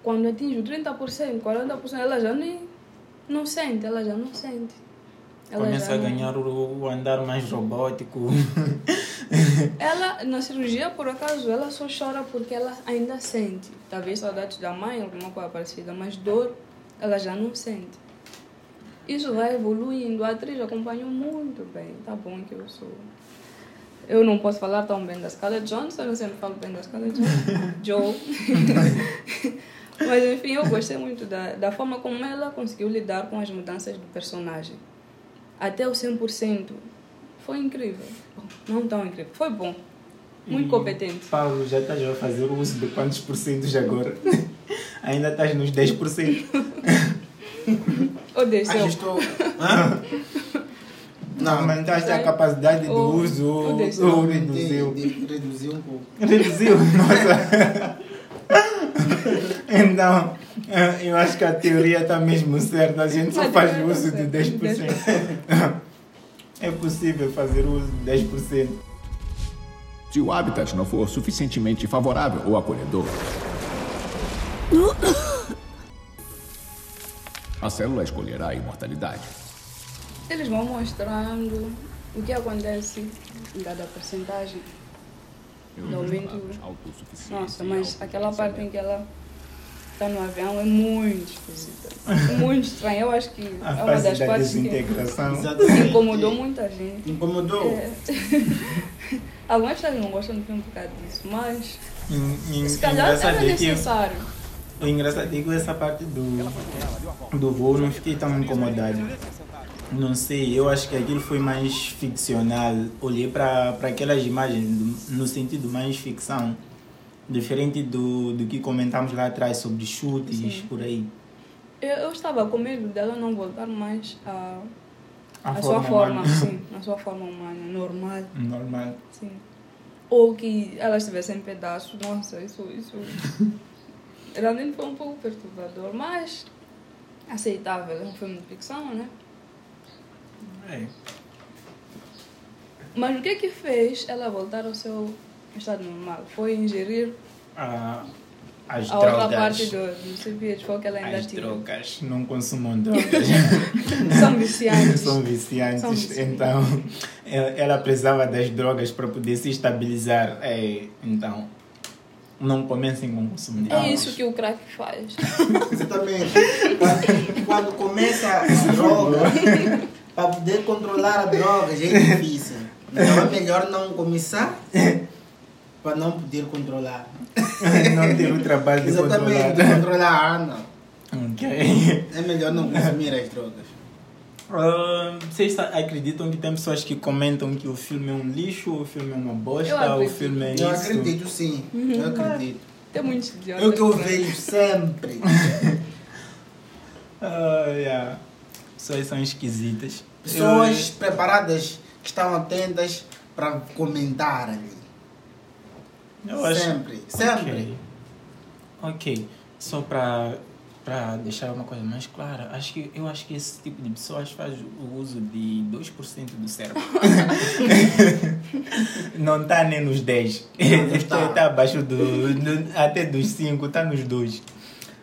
quando atinge o 30%, 40%, ela já nem não sente, ela já não sente. Ela começa a ganhar o, o andar mais robótico. (laughs) Ela, na cirurgia, por acaso, ela só chora porque ela ainda sente. Talvez saudades da mãe, alguma coisa parecida, mas dor ela já não sente. Isso vai evoluindo. A atriz acompanhou muito bem. Tá bom que eu sou. Eu não posso falar tão bem da Scarlett Johansson, eu sempre falo bem da Scarlett Johansson. (laughs) Joe. (laughs) Mas enfim, eu gostei muito da, da forma como ela conseguiu lidar com as mudanças do personagem. Até o 100%. Foi incrível. Não tão incrível. Foi bom. Muito E, competente. Paulo, já estás a fazer o uso de quantos por cento já agora? (laughs) Ainda estás nos 10%. Ou desceu. Ajustou. Hã? Não, aumentaste a capacidade de Ou- uso ou ou, ou reduziu? de- Reduziu um pouco. Reduziu? (laughs) Nossa. (laughs) (laughs) então, eh, eu acho que a teoria está mesmo certa. A gente só faz teoria uso tá de 10%. (laughs) É possível fazer uso de 10%. Se o habitat não for suficientemente favorável ou acolhedor, a célula escolherá a imortalidade. Eles vão mostrando o que acontece dada a porcentagem do aumento. Nossa, mas aquela parte em que ela está no avião é muito esquisita. É muito estranha. Eu acho que A é uma das da partes desintegração. que incomodou muita gente. Incomodou? É. (laughs) Algumas pessoas não gostam do filme por causa disso, mas Em- em- se calhar era é que- necessário. O engraçado é que essa parte do, do voo não fiquei tão incomodado. Não sei, eu acho que aquilo foi mais ficcional. Olhei para aquelas imagens do- no sentido mais ficção, diferente do, do que comentamos lá atrás sobre chutes Sim. por aí. Eu, eu estava com medo dela não voltar mais a, A a sua forma forma, humana. sim, a sua forma humana, normal. Normal. Sim. Ou que ela estivesse em pedaços. Nossa, isso, isso (laughs) realmente foi um pouco perturbador, mas aceitável. É um filme de ficção, né? É. Mas o que é que fez ela voltar ao seu estado normal? Foi ingerir Ah, as a outra drogas. parte do, do CPH, foi que ela ainda As tinha. drogas. Não consumam drogas. (laughs) São viciantes. São viciantes. São viciantes. Então, ela precisava das drogas para poder se estabilizar. É, então, não comecem com o consumo de drogas. É isso que o crack faz. Exatamente. Quando, quando começa a (laughs) droga, para poder controlar a droga já é difícil. Então é melhor não começar para não poder controlar. (laughs) não ter o trabalho de Exatamente, controlar. de controlar. Não. Ok. É melhor não consumir as drogas. Ah, vocês acreditam que tem pessoas que comentam que o filme é um lixo, o filme é uma Eu bosta, o filme é Eu isso? acredito sim, eu acredito. Tem muitos idiotas. É o que eu vejo sempre. (laughs) Ah, yeah. Pessoas são esquisitas. Pessoas preparadas que estão atentas para comentar ali. Eu, eu acho... Sempre, sempre. Ok. Ok. Só para para deixar uma coisa mais clara, acho que eu acho que esse tipo de pessoas faz o uso de 2% do cérebro. (laughs) não está nem nos 10. Não Está tá. abaixo do, do- até dos 5, está nos 2.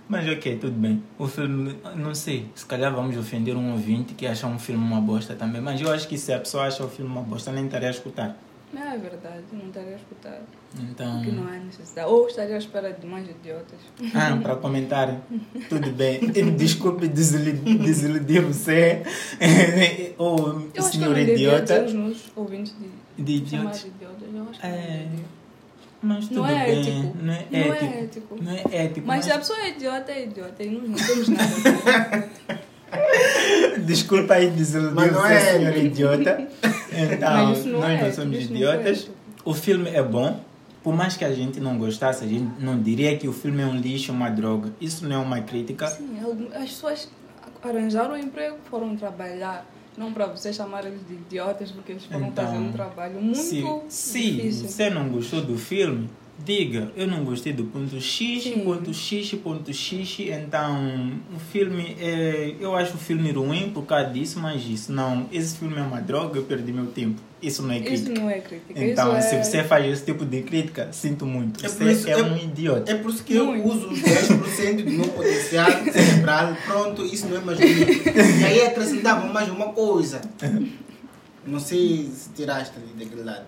Mas ok, tudo bem. O filme, não sei, se calhar vamos ofender um ouvinte que acha um filme uma bosta também. Mas eu acho que se a pessoa acha o filme uma bosta, nem estaria a escutar. Não é verdade, não estaria a escutar. Então. Porque não há necessidade. Ou estaria à espera de mais idiotas. Ah, para comentar, tudo bem. (laughs) Desculpe desiludir, desiludir você. (laughs) Ou o Eu acho que eu senhor não devia idiota. dizer os meus ouvintes de, De idiotas. de idiotas. Eu acho que É, não devia. Mas tudo Não é bem. ético. Não é Não é ético. ético. Não é ético. Mas se a pessoa é idiota, é idiota. E nós não temos nada. (laughs) Desculpa aí desiludir Mas não você, é senhor idiota. (laughs) Então, Mas isso não nós é não somos não idiotas. ético. O filme é bom. Por mais que a gente não gostasse, a gente não diria que o filme é um lixo, uma droga. Isso não é uma crítica. Sim, as pessoas arranjaram um emprego, foram trabalhar. Não para vocês chamarem eles de idiotas, porque eles foram Então, fazer um trabalho muito se, se difícil. você não gostou do filme, diga, eu não gostei do ponto X, Sim. ponto X, ponto X. Então, o filme, é, eu acho o filme ruim por causa disso, mas isso não, esse filme é uma droga, eu perdi meu tempo. Isso não é Isso crítica. não é crítica. Então, isso se é... você faz esse tipo de crítica, sinto muito. É você por isso- é é- um idiota. É por isso que eu Muito. uso os 10% do meu potencial (laughs) cerebral. Pronto, isso não é mais bonito. E aí acrescentava mais uma coisa. (laughs) Não sei se tiraste ali daquele lado.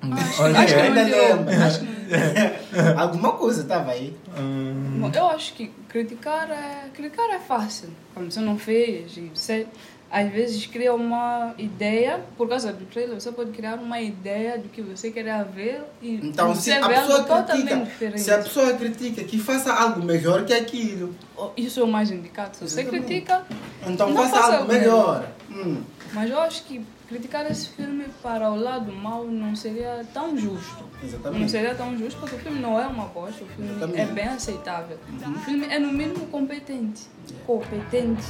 Acho, acho que não Ainda lembra. Acho que não (laughs) Alguma coisa estava aí. Hum, eu acho que criticar é, criticar é fácil. Como você não fez, e você às vezes cria uma ideia, por causa do trailer, você pode criar uma ideia do que você queria ver e Então, se a pessoa critica, se a pessoa critica que faça algo melhor que aquilo, Isso é o mais indicado. Se você Exatamente. critica, então Não faça faça algo melhor. Hum. mas eu acho que criticar esse filme para o lado mau não seria tão justo. Não Exatamente. seria tão justo porque o filme não é uma bosta, o filme Exatamente. é bem aceitável. O filme é no mínimo competente. Competente.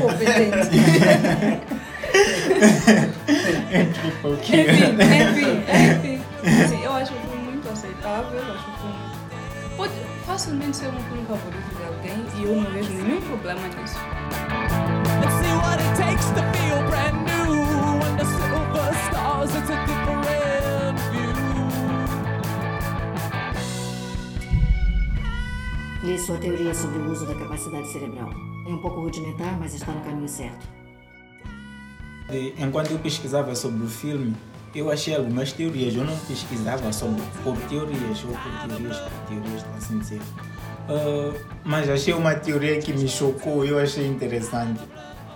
Competente. ok. enfim, enfim, enfim. Sim, eu acho o filme muito aceitável, eu acho o filme. Pode facilmente ser um filme favorito de alguém e eu não vejo nenhum problema nisso. Let's see what it takes to feel brand new. Under silver stars, it's a different view. Li sua teoria sobre o uso da capacidade cerebral. É um pouco rudimentar, mas está no caminho certo. Enquanto eu pesquisava sobre o filme, eu achei algumas teorias. Eu não pesquisava sobre por teorias ou por teorias, por teorias, assim dizer. Ah, mas achei uma teoria que me chocou eu achei interessante.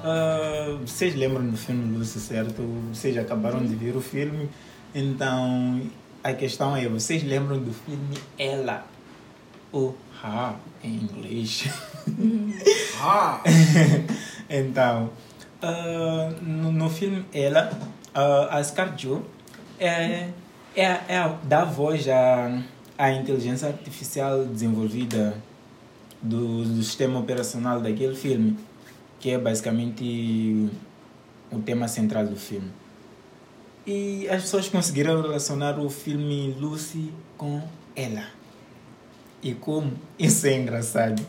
Ah, vocês lembram do filme Lucy, certo? Vocês acabaram de ver o filme. Então, a questão é, vocês lembram do filme Ela? O Ha, em inglês. (laughs) Ah, (laughs) então, ah, no, no filme Ela, ah, a Scarjo é, é, é dá voz à, à inteligência artificial desenvolvida do, do sistema operacional daquele filme, que é basicamente o tema central do filme. E as pessoas conseguiram relacionar o filme Lucy com ela. E como isso é engraçado.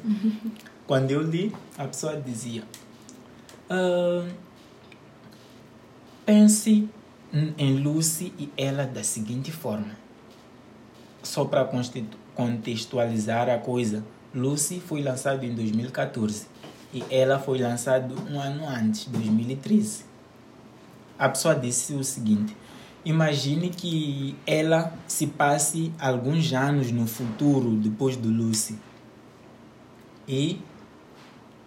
Quando eu li, a pessoa dizia: "Ah, Pense em- Lucy e ela da seguinte forma. Só para contextualizar a coisa, Lucy foi lançado em 2014 e ela foi lançado um ano antes, 2013. A pessoa disse o seguinte: Imagine que ela se passe alguns anos no futuro depois do Lucy. E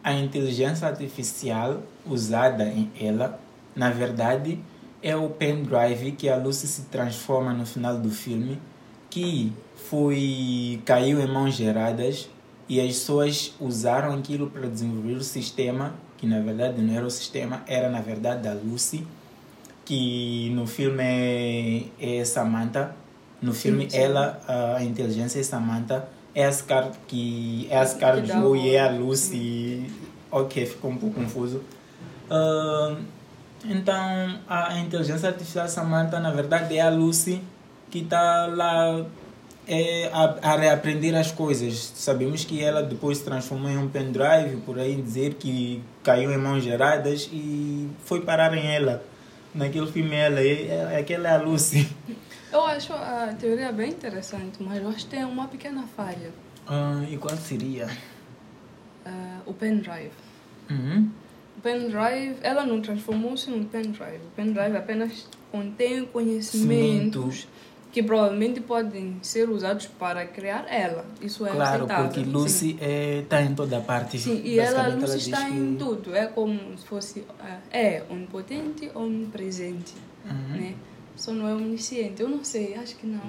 a inteligência artificial usada em ela, na verdade, é o pendrive que a Lucy se transforma no final do filme, que foi caiu em mãos geradas e as pessoas usaram aquilo para desenvolver o sistema, que na verdade não era o sistema, era na verdade da Lucy, que no filme é, é Samantha. No filme sim. ela, a inteligência é Samantha, é a Scar que é a Scar Joe e é a Lucy. Ok, ficou um pouco confuso. Ah, então, a inteligência artificial Samantha, na verdade, é a Lucy que está lá é, a, a reaprender as coisas. Sabemos que ela depois se transformou em um pendrive, por aí dizer que caiu em mãos geradas e foi parar em ela. Naquele filme, ela é, é, aquela é a Lucy. (laughs) Eu acho a teoria bem interessante, mas eu acho que tem uma pequena falha. Ah, e qual seria? Ah, o pendrive. Uhum. O pendrive, ela não transformou-se num pendrive. O pendrive apenas contém conhecimentos que provavelmente podem ser usados para criar ela. Isso é Claro, aceitável. porque. Lucy está em toda parte. Sim, e ela, Lucy diz está que- em tudo. É como se fosse. ah, É onipotente onipresente. Uhum. Né? Só não é omnisciente. Eu não sei, acho que não.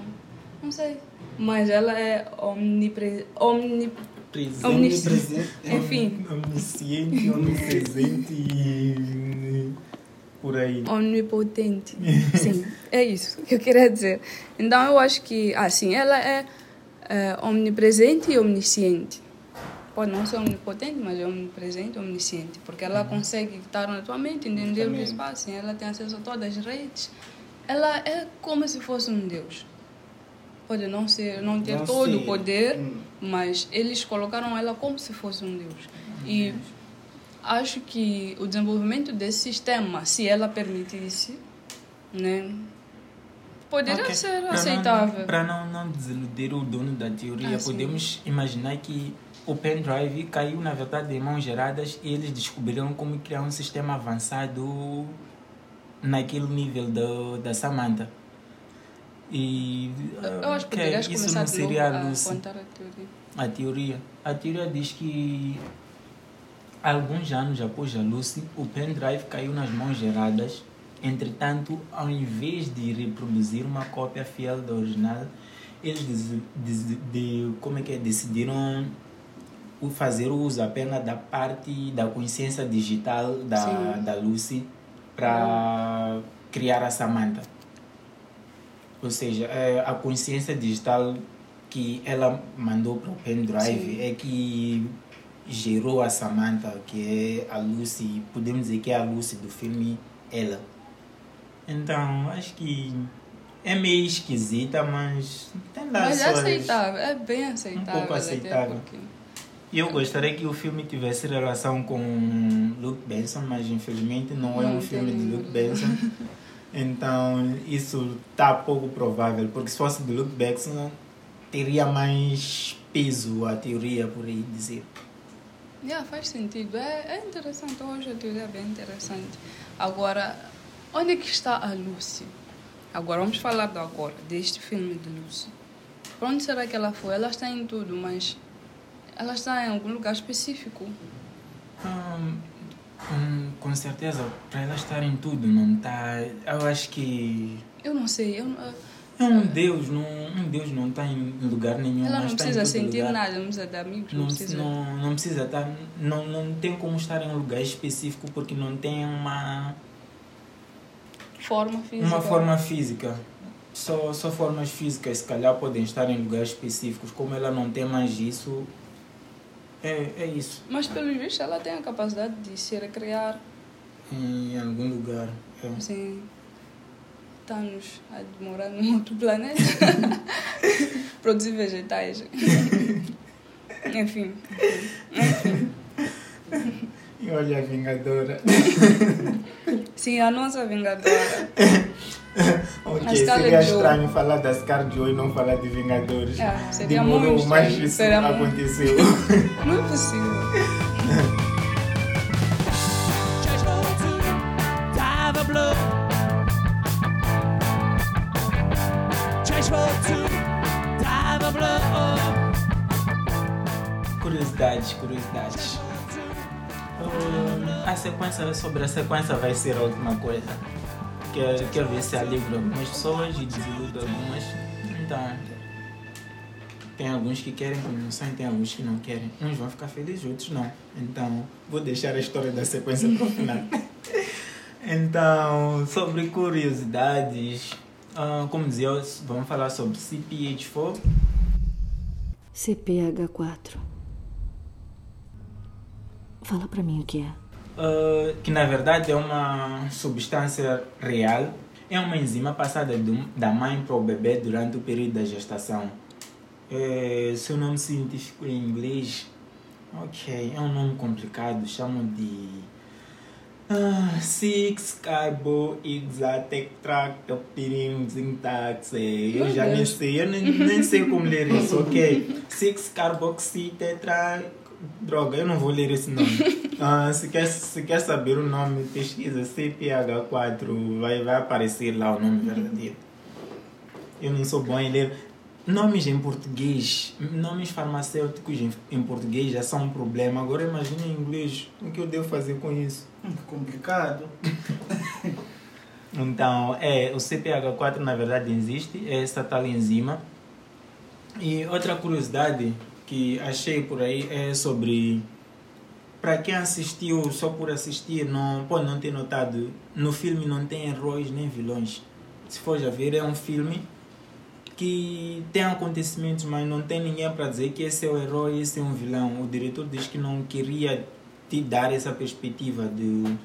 Não sei. Mas ela é omnipre... omni... Presente, omnisciente. Enfim, Omnisciente, onipresente e por aí. onipotente. (laughs) Sim, é isso que eu queria dizer. Então eu acho que, assim, ela é, é omnipresente e omnisciente. Pode não ser omnipotente, mas é omnipresente e omnisciente. Porque ela consegue estar na tua mente, entender o passa. Ela tem acesso a todas as redes. Ela é como se fosse um Deus. Pode não ser, não ter Não todo o poder, Hum. mas eles colocaram ela como se fosse um Deus. E acho que o desenvolvimento desse sistema, se ela permitisse, né, poderia Ok. ser Pra aceitável. Para não, não desiludir o dono da teoria, Ah, podemos imaginar que o pendrive caiu, na verdade, em mãos geradas e eles descobriram como criar um sistema avançado naquele nível do, da Samantha. E Eu acho que ah, isso não seria a a Lucy. contar a teoria. A teoria. A teoria diz que há alguns anos após a Lucy, o pendrive caiu nas mãos geradas. Entretanto, ao invés de reproduzir uma cópia fiel da original, eles des- des- de, como é que é, decidiram fazer uso apenas da parte da consciência digital da, Sim. da Lucy para criar a Samantha. Ou seja, é, a consciência digital que ela mandou para o pendrive Sim. é que gerou a Samantha, que é a Lucy, podemos dizer que é a Lucy do filme Ela. Então, acho que é meio esquisita, mas tem lá Mas é aceitável, é bem aceitável. pouco até aceitável. eu gostaria que o filme tivesse relação com Luke Benson, mas infelizmente não é Não um filme de. Luke Benson. (laughs) Então isso está pouco provável, porque se fosse de Luke Benson teria mais peso a teoria, por aí dizer. Yeah, faz sentido. É, é interessante. Hoje a teoria é bem interessante. Agora, onde é que está a Lucy? Agora vamos falar do agora, deste filme de Lucy. Para onde será que ela foi? Ela está em tudo, mas ela está em algum lugar específico. Hum, hum, com certeza, para ela estar em tudo, não está. Eu acho que Eu não sei. Eu, é um Deus, não, um Deus não está em lugar nenhum. ela não em precisa sentir lugar. nada, não precisa de amigos, não, não, precisa. não, não precisa estar não, não tem como estar em um lugar específico porque não tem uma Forma física. uma forma física só só formas físicas se calhar podem estar em lugares específicos como ela não tem mais isso é, é isso Mas pelo visto ela tem a capacidade de se recriar. em algum lugar é. Assim, Thanos a demorar num outro planeta. (laughs) Produzir vegetais. (laughs) Enfim. Enfim. e olha a Vingadora (laughs) Sim, a nossa Vingadora. ok Scarlett seria estranho falar da Scarlett Joe e não falar de Vingadores É, seria demorou muito mas estranho. isso Seria muito- aconteceu Não é possível. Curiosidades, curiosidades. Hum, a sequência, sobre a sequência vai ser a última coisa. quer, quer ver se alegra algumas pessoas e desilude algumas. Então, tem alguns que querem continuação e tem alguns que não querem. Uns vão ficar felizes, outros não. Então, vou deixar a história da sequência para o final. (laughs) então, sobre curiosidades, ah, como dizia, vamos falar sobre CPH4. CPH4. Fala pra mim o que é. Uh, que na verdade é uma substância real, é uma enzima passada do, da mãe para o bebê durante o período da gestação. É, seu nome científico em inglês, ok, é um nome complicado, chamam de uh, 6 carbohexatetractopyrim sintaxe. Eu já nem sei, eu nem, nem sei como ler (laughs) isso, ok? 6 carboxitetra Droga, eu não vou ler esse nome. (laughs) Ah, se, quer, se quer saber o nome, pesquisa CPH4, vai, vai aparecer lá o nome verdadeiro. Eu não sou bom em ler. Nomes em português, nomes farmacêuticos em, português já são um problema. Agora imagine em inglês, o que eu devo fazer com isso? Complicado. (laughs) Então, é, o CPH4 na verdade existe, é essa tal enzima. E outra curiosidade que achei por aí é sobre para quem assistiu só por assistir não pode não ter notado no filme não tem heróis nem vilões se for já ver é um filme que tem acontecimentos mas não tem ninguém para dizer que esse é o herói esse é um vilão o diretor diz que não queria te dar essa perspectiva de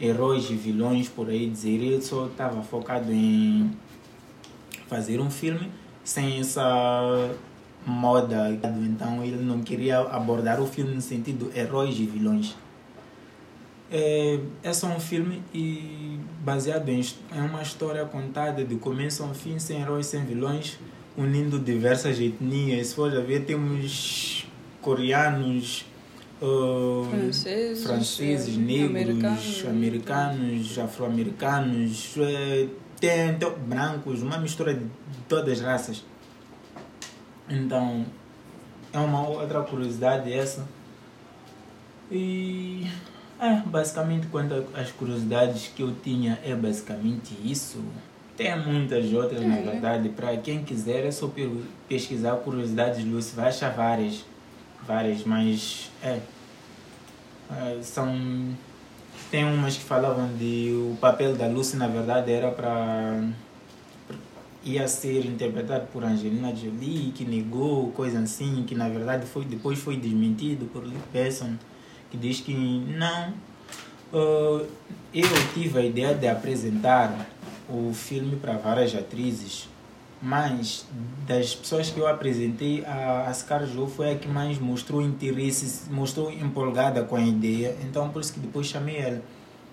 heróis e vilões por aí dizer ele só estava focado em fazer um filme sem essa moda, então ele não queria abordar o filme no sentido heróis e vilões. É, é só um filme e baseado em é uma história contada de começo ao fim, sem heróis, sem vilões, unindo diversas etnias. Se for ver, temos coreanos, uh, Franceses, franceses eh, negros, americanos. americanos, afro-americanos, eh, tem, tem brancos, uma mistura de todas as raças. Então, é uma outra curiosidade essa. E é, basicamente quanto às curiosidades que eu tinha é basicamente isso. Tem muitas outras, na É. verdade, para quem quiser é só pe- pesquisar curiosidades Lucy, vai achar várias, várias, mas é, é, são tem umas que falavam de o papel da Lucy na verdade era para ia ser interpretado por Angelina Jolie, que negou, coisa assim, que na verdade foi, depois foi desmentido por Lee Besson, que diz que não. Ah, eu tive a ideia de apresentar o filme para várias atrizes, mas das pessoas que eu apresentei, a, Scarlett Johansson foi a que mais mostrou interesse, mostrou empolgada com a ideia, então por isso que depois chamei ela.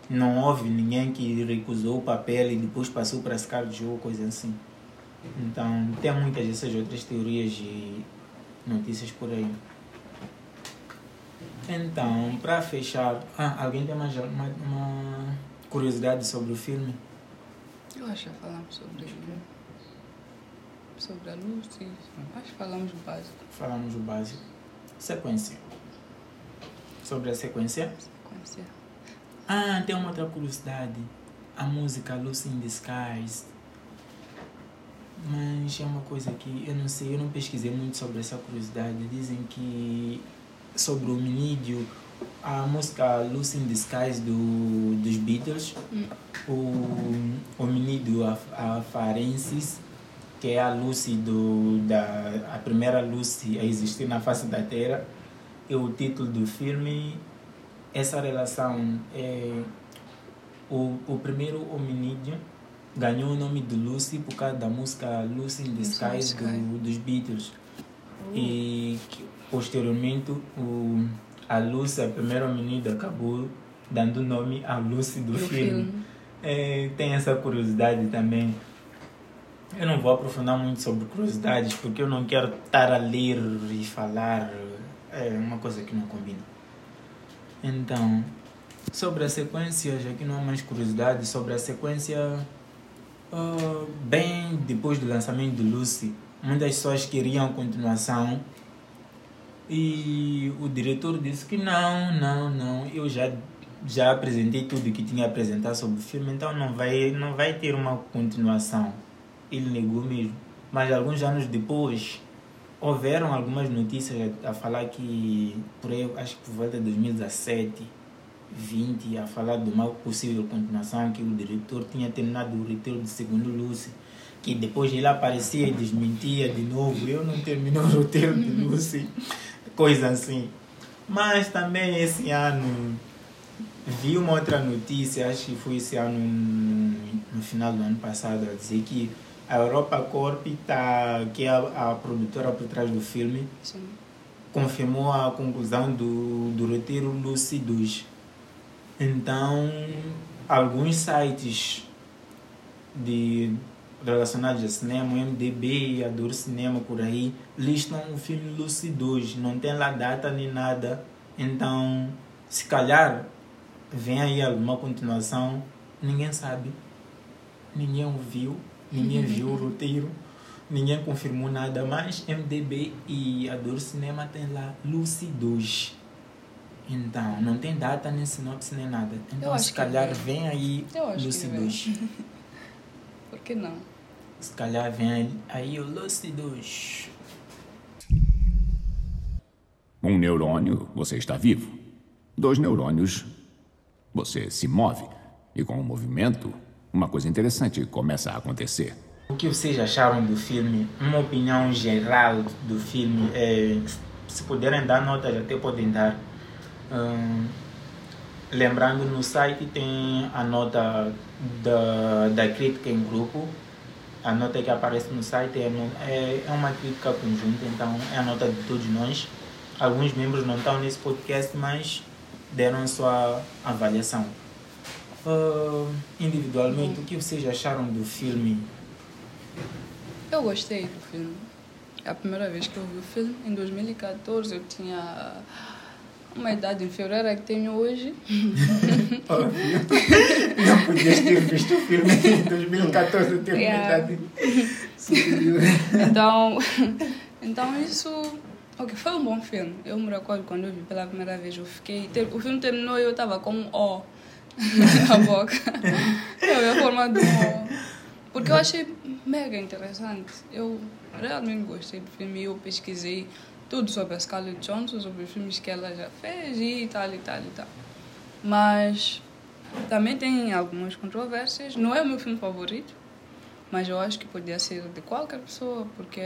Não houve ninguém que recusou o papel e depois passou para Scarlett Johansson, coisa assim. Então, tem muitas dessas outras teorias e notícias por aí. Então, para fechar, ah, alguém tem mais uma, uma curiosidade sobre o filme? Eu acho que falamos sobre sobre a Lucy. Acho que falamos o básico. Falamos o básico. Sequência. Sobre a sequência? Sequência. Ah, tem uma outra curiosidade. A música Lucy in the Skies. Mas é uma coisa que eu não sei, eu não pesquisei muito sobre essa curiosidade. Dizem que sobre o hominídeo, a música Lucy in the Skies do, dos Beatles, o hominídeo af- afarensis, que é a Lucy do, da a primeira Lucy a existir na face da Terra, é o título do filme. Essa relação é o, o primeiro hominídeo ganhou o nome de Lucy por causa da música Lucy in the Skies Sky. do, dos Beatles. E que, posteriormente o, a Lucy, a primeira hominídeo, acabou dando nome à Lucy do, Do filme. filme. É, tem essa curiosidade também. Eu não vou aprofundar muito sobre curiosidades porque eu não quero estar a ler e falar. É uma coisa que não combina. Então, sobre a sequência, já que não há mais curiosidade, sobre a sequência, ah, bem depois do lançamento de Lucy, muitas pessoas queriam continuação e o diretor disse que não, não, não, eu já já apresentei tudo que tinha a apresentar sobre o filme, então não vai, não vai ter uma continuação. Ele negou mesmo. Mas alguns anos depois, houveram algumas notícias a, falar que, por aí, acho que por volta de 2017, 20, a falar de uma possível continuação, que o diretor tinha terminado o roteiro de Segundo Lucy, que depois ele aparecia e desmentia de novo, eu não terminei o roteiro de Lucy, coisa assim. Mas também esse ano vi uma outra notícia, acho que foi esse ano no, final do ano passado, a dizer que a Europa Corp, tá, que é a, a produtora por trás do filme, Sim. confirmou a conclusão do, do roteiro 2. Então, alguns sites de, relacionados a cinema, o MDB e a Dor Cinema por aí, listam o filme 2. Não tem lá data nem nada. Então, se calhar, vem aí alguma continuação, ninguém sabe. Ninguém ouviu, ninguém viu o (laughs) roteiro, ninguém confirmou nada, mas MDB e a Dor Cinema tem lá 2. Então, não tem data, nem sinopse, nem nada. Então, se calhar vem. aí. 2. (laughs) Por que não? Se calhar vem aí, o Lucy 2. Um neurônio, você está vivo. Dois neurônios, você se move. E com o movimento, uma coisa interessante começa a acontecer. O que vocês acharam do filme? Uma opinião geral do filme? É, se puderem dar notas, até podem dar. Hum, lembrando, no site tem a nota da, da crítica em grupo. A nota que aparece no site é, é, é uma crítica conjunta, então é a nota de todos nós. Alguns membros não estão nesse podcast, mas deram sua avaliação. Ah, individualmente, o que vocês acharam do filme? Eu gostei do filme. É a primeira vez que eu vi o filme. Em 2014 eu tinha uma idade inferior à que tenho hoje. (laughs) Óbvio. Não podias ter visto o filme em 2014, eu tenho uma Yeah. idade superior. (laughs) Então, então isso ok, foi um bom filme. Eu me recordo quando eu vi pela primeira vez, eu fiquei. ter- O filme terminou e eu estava com um O (laughs) na boca. Eu a forma do O. Porque eu achei mega interessante. Eu realmente gostei do filme eu pesquisei tudo sobre a Scarlett Johansson, sobre os filmes que ela já fez e tal e tal e tal. Mas também tem algumas controvérsias. Não é o meu filme favorito, mas eu acho que podia ser de qualquer pessoa, porque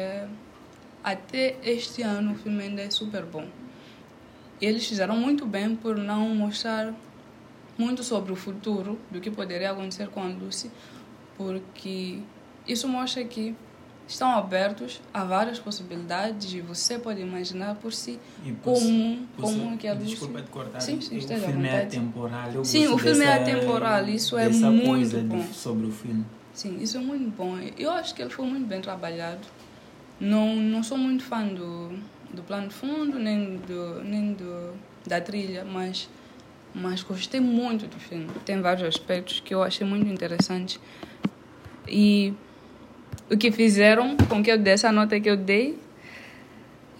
até este ano o filme ainda é super bom. Eles fizeram muito bem por não mostrar muito sobre o futuro, do que poderia acontecer com a Lucy, porque isso mostra que estão abertos a várias possibilidades e você pode imaginar por si E como, por como que a Lucy... Desculpa te cortar. Sim, sim, o esteja à filme é atemporal. eu Sim, o filme é dessa- atemporal, isso é muito bom. sobre o filme. Sim, isso é muito bom. Eu acho que ele foi muito bem trabalhado. Não, não sou muito fã do, do plano de fundo, nem, do, nem do, da trilha, mas, mas gostei muito do filme. Tem vários aspectos que eu achei muito interessantes. E o que fizeram com que eu desse a nota que eu dei,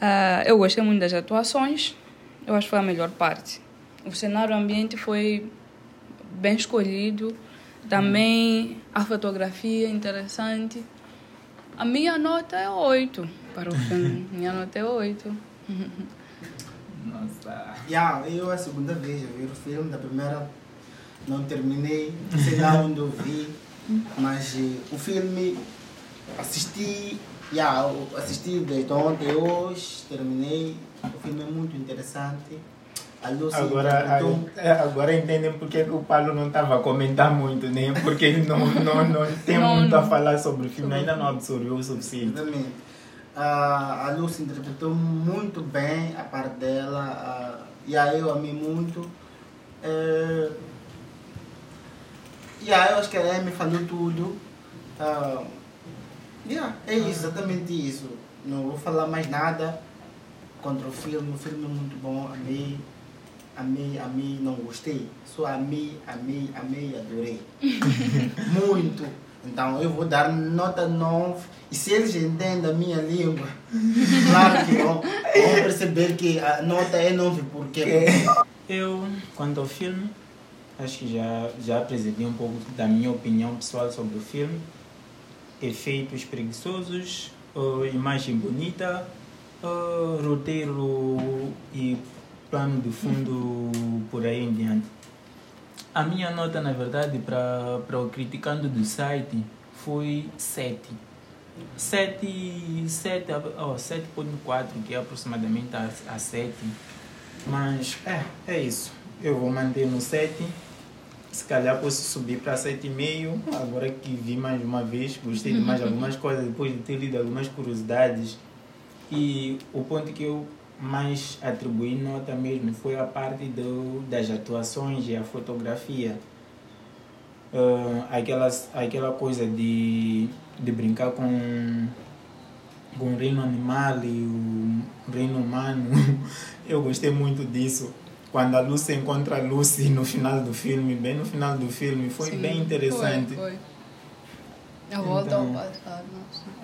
ah, eu gostei muito das atuações. Eu acho que foi a melhor parte. O cenário ambiente foi bem escolhido. Também a fotografia é interessante. A minha nota é 8 para o filme. minha nota é 8. Nossa. Yeah, eu a segunda vez a ver o filme, da primeira não terminei, sei lá onde eu vi, mas eh, o filme assisti, yeah, assisti desde ontem, hoje, terminei, o filme é muito interessante. A Agora, é, agora entendem porque que o Paulo não estava a comentar muito, né? Porque ele não, não, não (laughs) tem Não, muito a não. falar sobre o filme, ainda não absorveu o suficiente. Exatamente. Ah, a Lucy interpretou muito bem a parte dela. ah, e aí eu amei muito. É, e aí eu acho que a Amy falou tudo. Ah, yeah, é isso, exatamente isso. Não vou falar mais nada contra o filme. O filme é muito bom, amei. Amei, amei, não gostei. Só amei, amei, amei, adorei. (laughs) muito. Então eu vou dar nota 9. E se eles entendem a minha língua, (laughs) claro que vão, vão perceber que a nota é 9 porque É, Eu, quanto ao filme, Acho que já, já apresentei um pouco da minha opinião pessoal sobre o filme. Efeitos preguiçosos, uh, imagem bonita, uh, roteiro e plano de fundo por aí em diante. A minha nota, na verdade, para o criticando do site foi 7. 7, 7, oh, 7.4, que é aproximadamente a, a 7. Mas é, é isso. Eu vou manter no 7. Se calhar posso subir para 7,5. Agora que vi mais uma vez, gostei de mais (laughs) algumas coisas, depois de ter lido algumas curiosidades. E o ponto que eu mais atribuí nota mesmo foi a parte do, das atuações e a fotografia. Ah, aquelas, aquela coisa de, de brincar com, com o reino animal e o reino humano. (laughs) Eu gostei muito disso. Quando a Lucy encontra a Lucy no final do filme, bem no final do filme, foi Sim, bem interessante. Foi, foi. A volta ao Então, passado.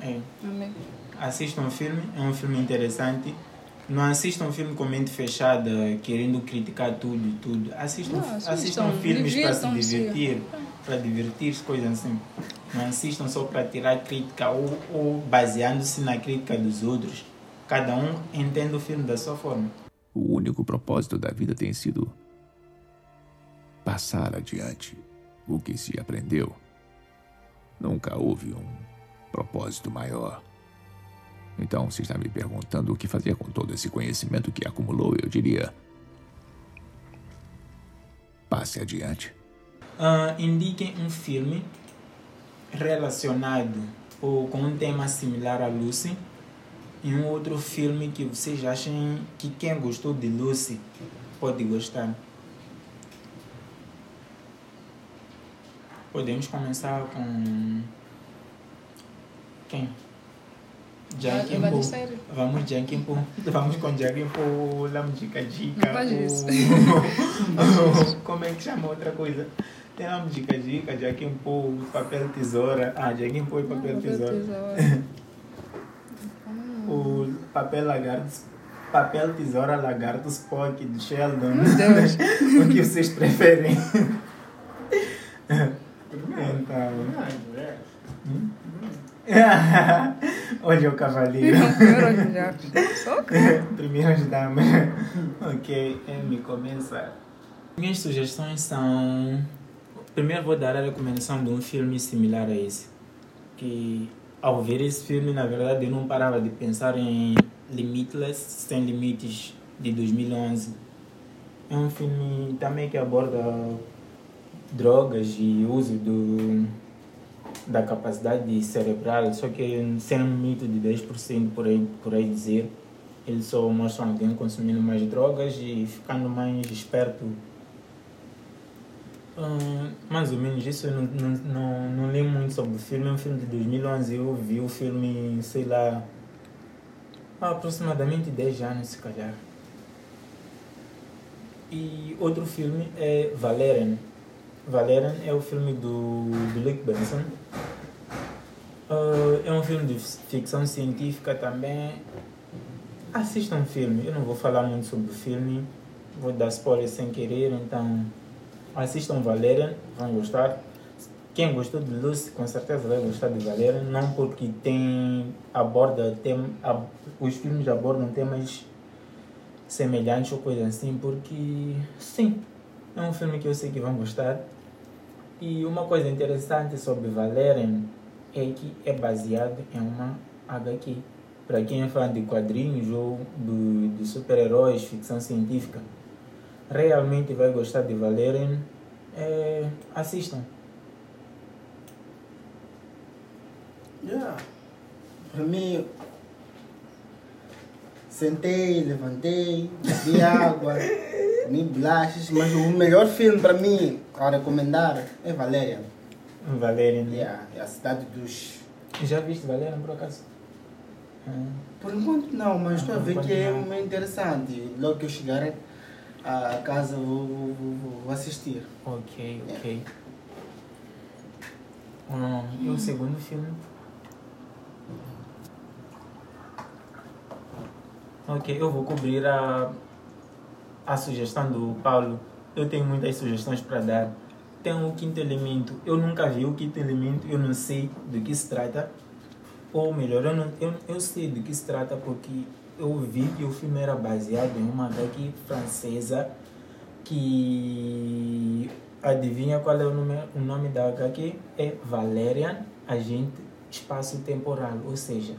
É. Amei. Assistam o filme, é um filme interessante. Não assistam um filme com mente fechada, querendo criticar tudo e tudo. Assistam, Não, assistam, assistam filmes para se divertir, para divertir-se, coisas assim. Não assistam só para tirar crítica ou, ou baseando-se na crítica dos outros. Cada um entende o filme da sua forma. O único propósito da vida tem sido passar adiante o que se aprendeu. Nunca houve um propósito maior. Então, se está me perguntando o que fazer com todo esse conhecimento que acumulou, eu diria: passe adiante. Ah, indiquem um filme relacionado ou com um tema similar a Lucy e um outro filme que vocês achem que quem gostou de Lucy pode gostar. Podemos começar com quem? Jankin? Vamos Jankin Po. (laughs) Vamos com Jankin Po, Lamdica Dica. O- (laughs) Como é que chama outra coisa? Tem Lamdica Dica, Jankin Po, papel tesoura. Ah, Jankin Po e papel Papel tesoura. tesoura. (laughs) o papel lagarto. Papel, tesoura, lagarto, Spock, do Sheldon. Meu Deus. (laughs) o que vocês preferem? então. Hum? Onde é o cavaleiro? Primeiro (laughs) Primeiras damas. ok, Amy, começa. Minhas sugestões são. Primeiro vou dar a recomendação de um filme similar a esse. Que ao ver esse filme, na verdade, eu não parava de pensar em Limitless, Sem Limites, de 2011. É um filme também que aborda drogas e uso do, da capacidade cerebral, só que sem um limite de 10% por aí, por aí dizer. Eles só mostram alguém consumindo mais drogas e ficando mais esperto. Mais ou menos isso, eu não, não, não, não li muito sobre o filme. É um filme de 2011. Eu vi o filme, sei lá, há aproximadamente 10 anos, se calhar. E outro filme é Valerian. Valerian é o filme do, do Luke Benson. Ah, é um filme de ficção científica também. Assistam o filme. Eu não vou falar muito sobre o filme. Vou dar spoiler sem querer, então assistam Valerian, vão gostar. Quem gostou de Lucy com certeza vai gostar de Valerian, não porque tem aborda tem, ab, os filmes abordam temas semelhantes ou coisa assim, porque sim, é um filme que eu sei que vão gostar. E uma coisa interessante sobre Valerian é que é baseado em uma HQ. Para quem é fã de quadrinhos ou do, de super-heróis, ficção científica, realmente vai gostar de Valerian. É, assistam. Yeah. Para mim, sentei, levantei, bebi (laughs) água, comi bolachas, mas o melhor filme para mim a recomendar é Valerian. Valerian. né? Yeah, é a cidade dos. Já viste Valerian por acaso? Por enquanto não, mas estou a Ah, ver que é uma interessante. Logo que eu chegar a casa vou, vou, vou, assistir. Ok, ok. Hum, e o segundo filme? Ok, eu vou cobrir a, a sugestão do Paulo eu tenho muitas sugestões para dar. Tem o quinto elemento. Eu nunca vi o quinto elemento, eu não sei do que se trata. Ou melhor, eu, não, eu, eu sei do que se trata porque eu vi que o filme era baseado em uma HQ francesa que adivinha qual é o nome, o nome da HQ? É Valerian, Agente Espaço Temporal. Ou seja,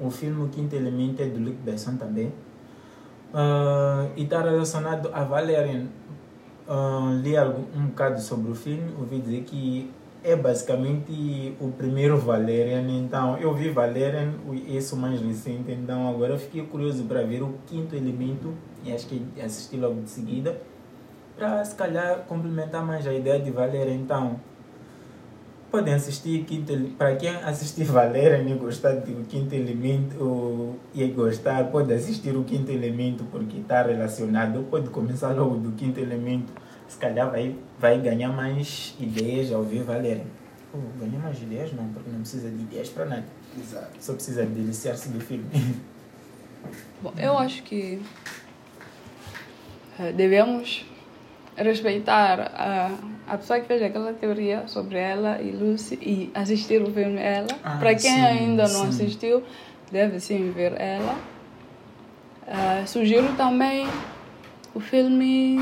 o filme Quinto Elemento é do Luc Besson também. Uh, e está relacionado a Valerian. Uh, li um bocado sobre o filme, ouvi dizer que é basicamente o primeiro Valerian. Então, eu vi Valerian, esse mais recente. Então, agora fiquei curioso para ver o quinto elemento e acho que assisti logo de seguida. Para se calhar complementar mais a ideia de Valerian. Então, podem assistir quinto para quem assistir (laughs) Valerian e gostar do quinto elemento e gostar pode assistir o quinto elemento porque está relacionado pode começar logo do quinto elemento se calhar vai vai ganhar mais ideias ao ver Valerian oh, ganhar mais ideias não porque não precisa de ideias para nada Exato. só precisa deliciar-se do filme (laughs) Bom, eu acho que eh, devemos respeitar a, a pessoa que fez aquela teoria sobre ela e Lucy e assistir o filme ela. Ah, Para quem sim, ainda não sim. assistiu, deve sim ver ela. Ah, sugiro também o filme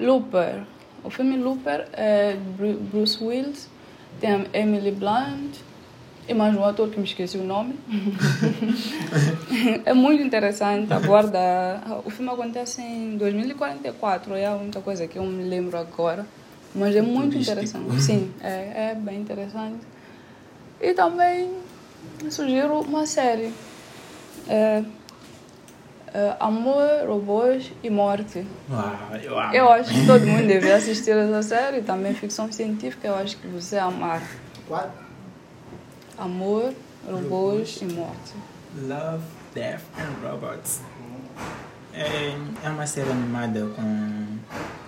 Looper. O filme Looper é Bruce Willis, tem a Emily Blunt e mais um ator que me esqueci o nome. (laughs) é muito interessante, aguarda. O filme acontece em 2044, é a única coisa que eu me lembro agora. Mas é muito interessante. Sim, é, é bem interessante. E também sugiro uma série. É, é Amor, Robôs e Morte. Uau, eu amo. Eu acho que todo mundo deve assistir essa série, também ficção científica, eu acho que você amar. Qual? Amor, Robôs e Morte. Love, Death and Robots. É, é uma série animada com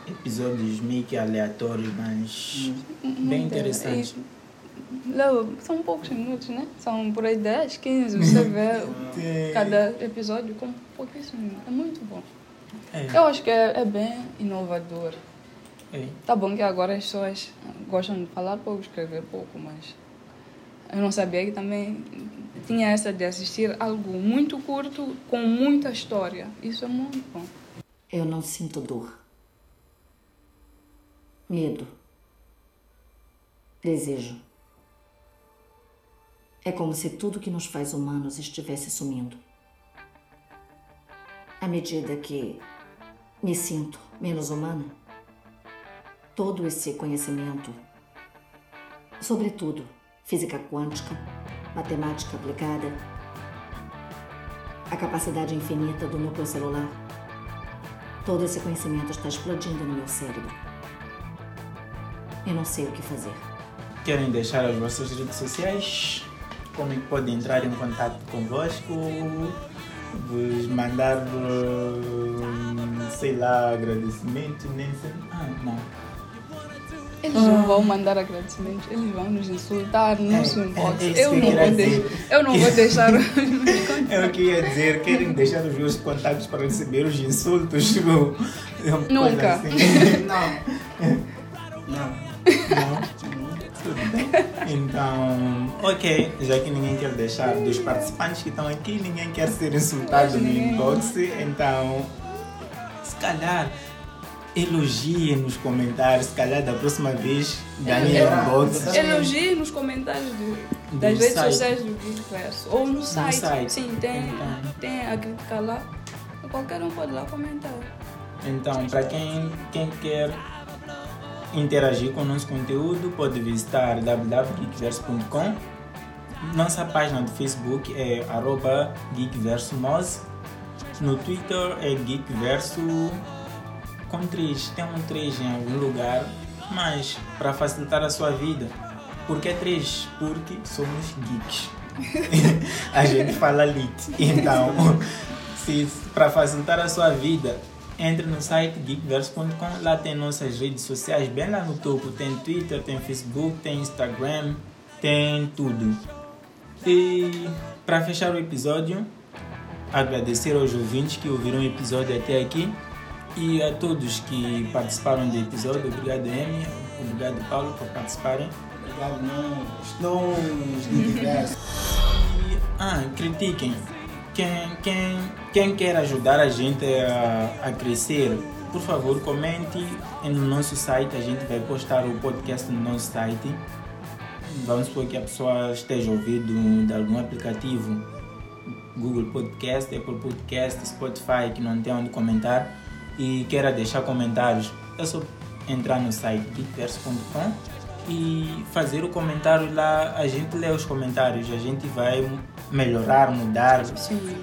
episódios meio que aleatórios, mas bem interessantes. Leva, são poucos minutos, né? São por aí 10, 15, você vê cada episódio com pouquíssimos minutos. É muito bom. É. Eu acho que é, é bem inovador. É. Tá bom que agora as pessoas gostam de falar pouco, escrever pouco, mas eu não sabia que também tinha essa de assistir algo muito curto com muita história. Isso é muito bom. Eu não sinto dor. Medo. Desejo. É como se tudo que nos faz humanos estivesse sumindo. À medida que me sinto menos humana, todo esse conhecimento, sobretudo física quântica, matemática aplicada, a capacidade infinita do núcleo celular, todo esse conhecimento está explodindo no meu cérebro. Eu não sei o que fazer. Querem deixar as vossas redes sociais? Como é que podem entrar em contato convosco? Vos mandar, sei lá, agradecimento? Nem sei. Ah, não. Eles não vão mandar agradecimentos, eles vão nos insultar no nosso É, inbox. é isso eu, eu não queria vou deixar, eu não vou deixar. (laughs) É o que ia dizer, querem deixar os meus contatos para receber os insultos? (laughs) É Nunca. assim? (laughs) Não. Não. Bem. Então, ok, já que ninguém quer deixar dos participantes que estão aqui, ninguém quer ser insultado no inbox, então, se calhar, elogie nos comentários, se calhar da próxima vez, ganhe É, inbox. Elogie nos comentários de- das Do redes site. sociais do Geekverso. Ou no site. site. Sim, tem, Então. tem a crítica lá. Qualquer um pode lá comentar. Então, para quem, quem quer interagir com o nosso conteúdo, pode visitar www.geekverso.com. Nossa página do Facebook é arroba geekversomose. No Twitter é geekverso com 3. Tem um 3 em algum lugar, mas para facilitar a sua vida. Por que 3? Porque somos geeks. (laughs) a gente fala lit. Então, (laughs) para facilitar a sua vida, entre no site geekverse.com, lá tem nossas redes sociais bem lá no topo, tem Twitter, tem Facebook, tem Instagram, tem tudo. E para fechar o episódio, agradecer aos ouvintes que ouviram o episódio até aqui. E a todos que participaram do episódio, obrigado Amy, obrigado Paulo por participarem. Obrigado do universo. E, ah, critiquem. Quem, quem, quem quer ajudar a gente a, a crescer, por favor, comente no nosso site. A gente vai postar o podcast no nosso site. Vamos supor que a pessoa esteja ouvindo de algum aplicativo, Google Podcast, Apple Podcast, Spotify, que não tem onde comentar e queira deixar comentários. É só entrar no site geekverso.com e fazer o comentário lá. A gente lê os comentários, a gente vai melhorar, mudar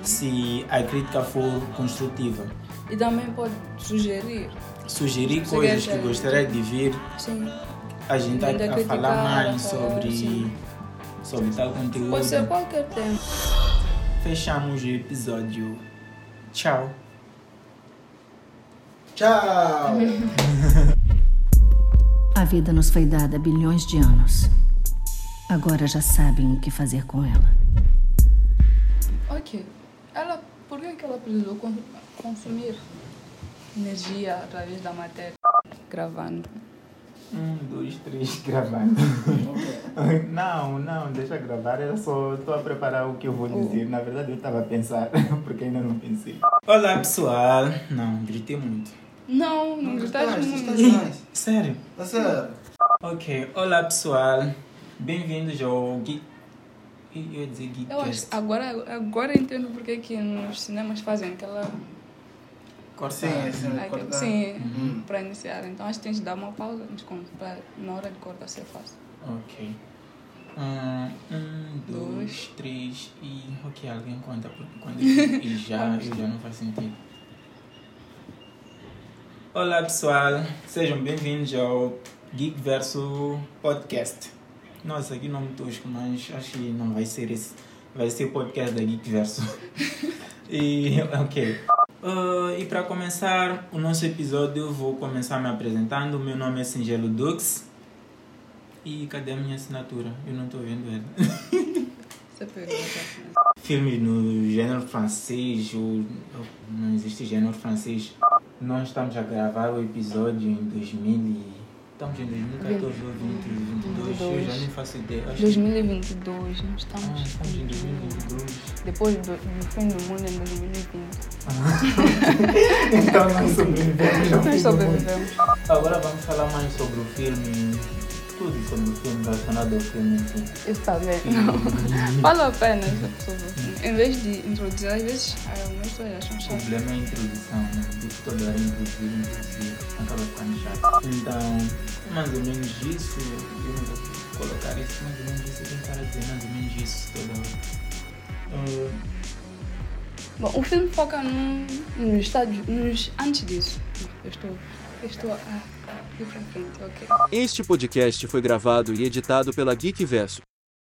se a crítica for construtiva. E também pode sugerir. Sugerir Se coisas que gostaria de ver, Sim. a gente a, a criticar, falar mais a falar, sobre, sim. sobre tal conteúdo. Pode ser qualquer tema. Fechamos o episódio. Tchau. Tchau! (laughs) A vida nos foi dada há bilhões de anos. Agora já sabem o que fazer com ela. Ok. Ela, por que, que ela precisou con- consumir energia através da matéria? Gravando. Um, dois, três, (laughs) gravando. (laughs) não, não, deixa gravar. Eu só estou a preparar o que eu vou dizer. Na verdade, eu estava a pensar, (laughs) porque ainda não pensei. Olá, pessoal. Não, gritei muito. Não, não estás estás, muito. Sério? Tá sério? Ok, olá, pessoal. Bem-vindos ao Geek. Eu ia dizer Eu acho agora, agora eu entendo porque que nos cinemas fazem aquela. Cortar. Sim, sim, aquela- cortar. sim Uhum. para iniciar. Então acho que tens de dar uma pausa pra, na hora de cortar ser fácil. Ok. Um, um, dois, três e. Ok, alguém conta, porque quando eu e já, (laughs) eu já não faz sentido. Olá pessoal, sejam bem-vindos ao Geek Verso Podcast. Nossa, aqui nome tosco, mas acho que não vai ser esse. Vai ser o podcast da Geek Verso. (laughs) e, ok. Ah, e para começar o nosso episódio, eu vou começar me apresentando. Meu nome é Singelo Dux. E cadê a minha assinatura? Eu não estou vendo ela. (laughs) Você pegou essa Filmes no gênero francês, ou, não existe gênero francês. Nós estamos a gravar o episódio em 2000 e... Estamos em 2014 ou 2022, eu já nem faço ideia. Acho que- 2022, nós Ah, estamos. estamos em 2022. Depois do, do fim do mundo em 2020. (laughs) então nós sobrevivemos Nós sobrevivemos. Agora vamos falar mais sobre o filme, tudo sobre o filme, relacionado ao filme. Isso (laughs) tá bem. Não. Vale a pena essa pessoa. Em vez de introduzir, às vezes algumas pessoas acham O chato. problema é a introdução, né? Tipo, toda hora introduzir, introduzir, acaba ficando chato. Então, mais ou menos isso, eu não vou colocar isso, mais ou menos isso, eu tenho cara de dizer mais ou menos isso toda hora. Ah, Bom, o filme foca num, nos estádios, nos, antes disso. Eu estou, eu estou a Este podcast foi gravado e editado pela Geekverso.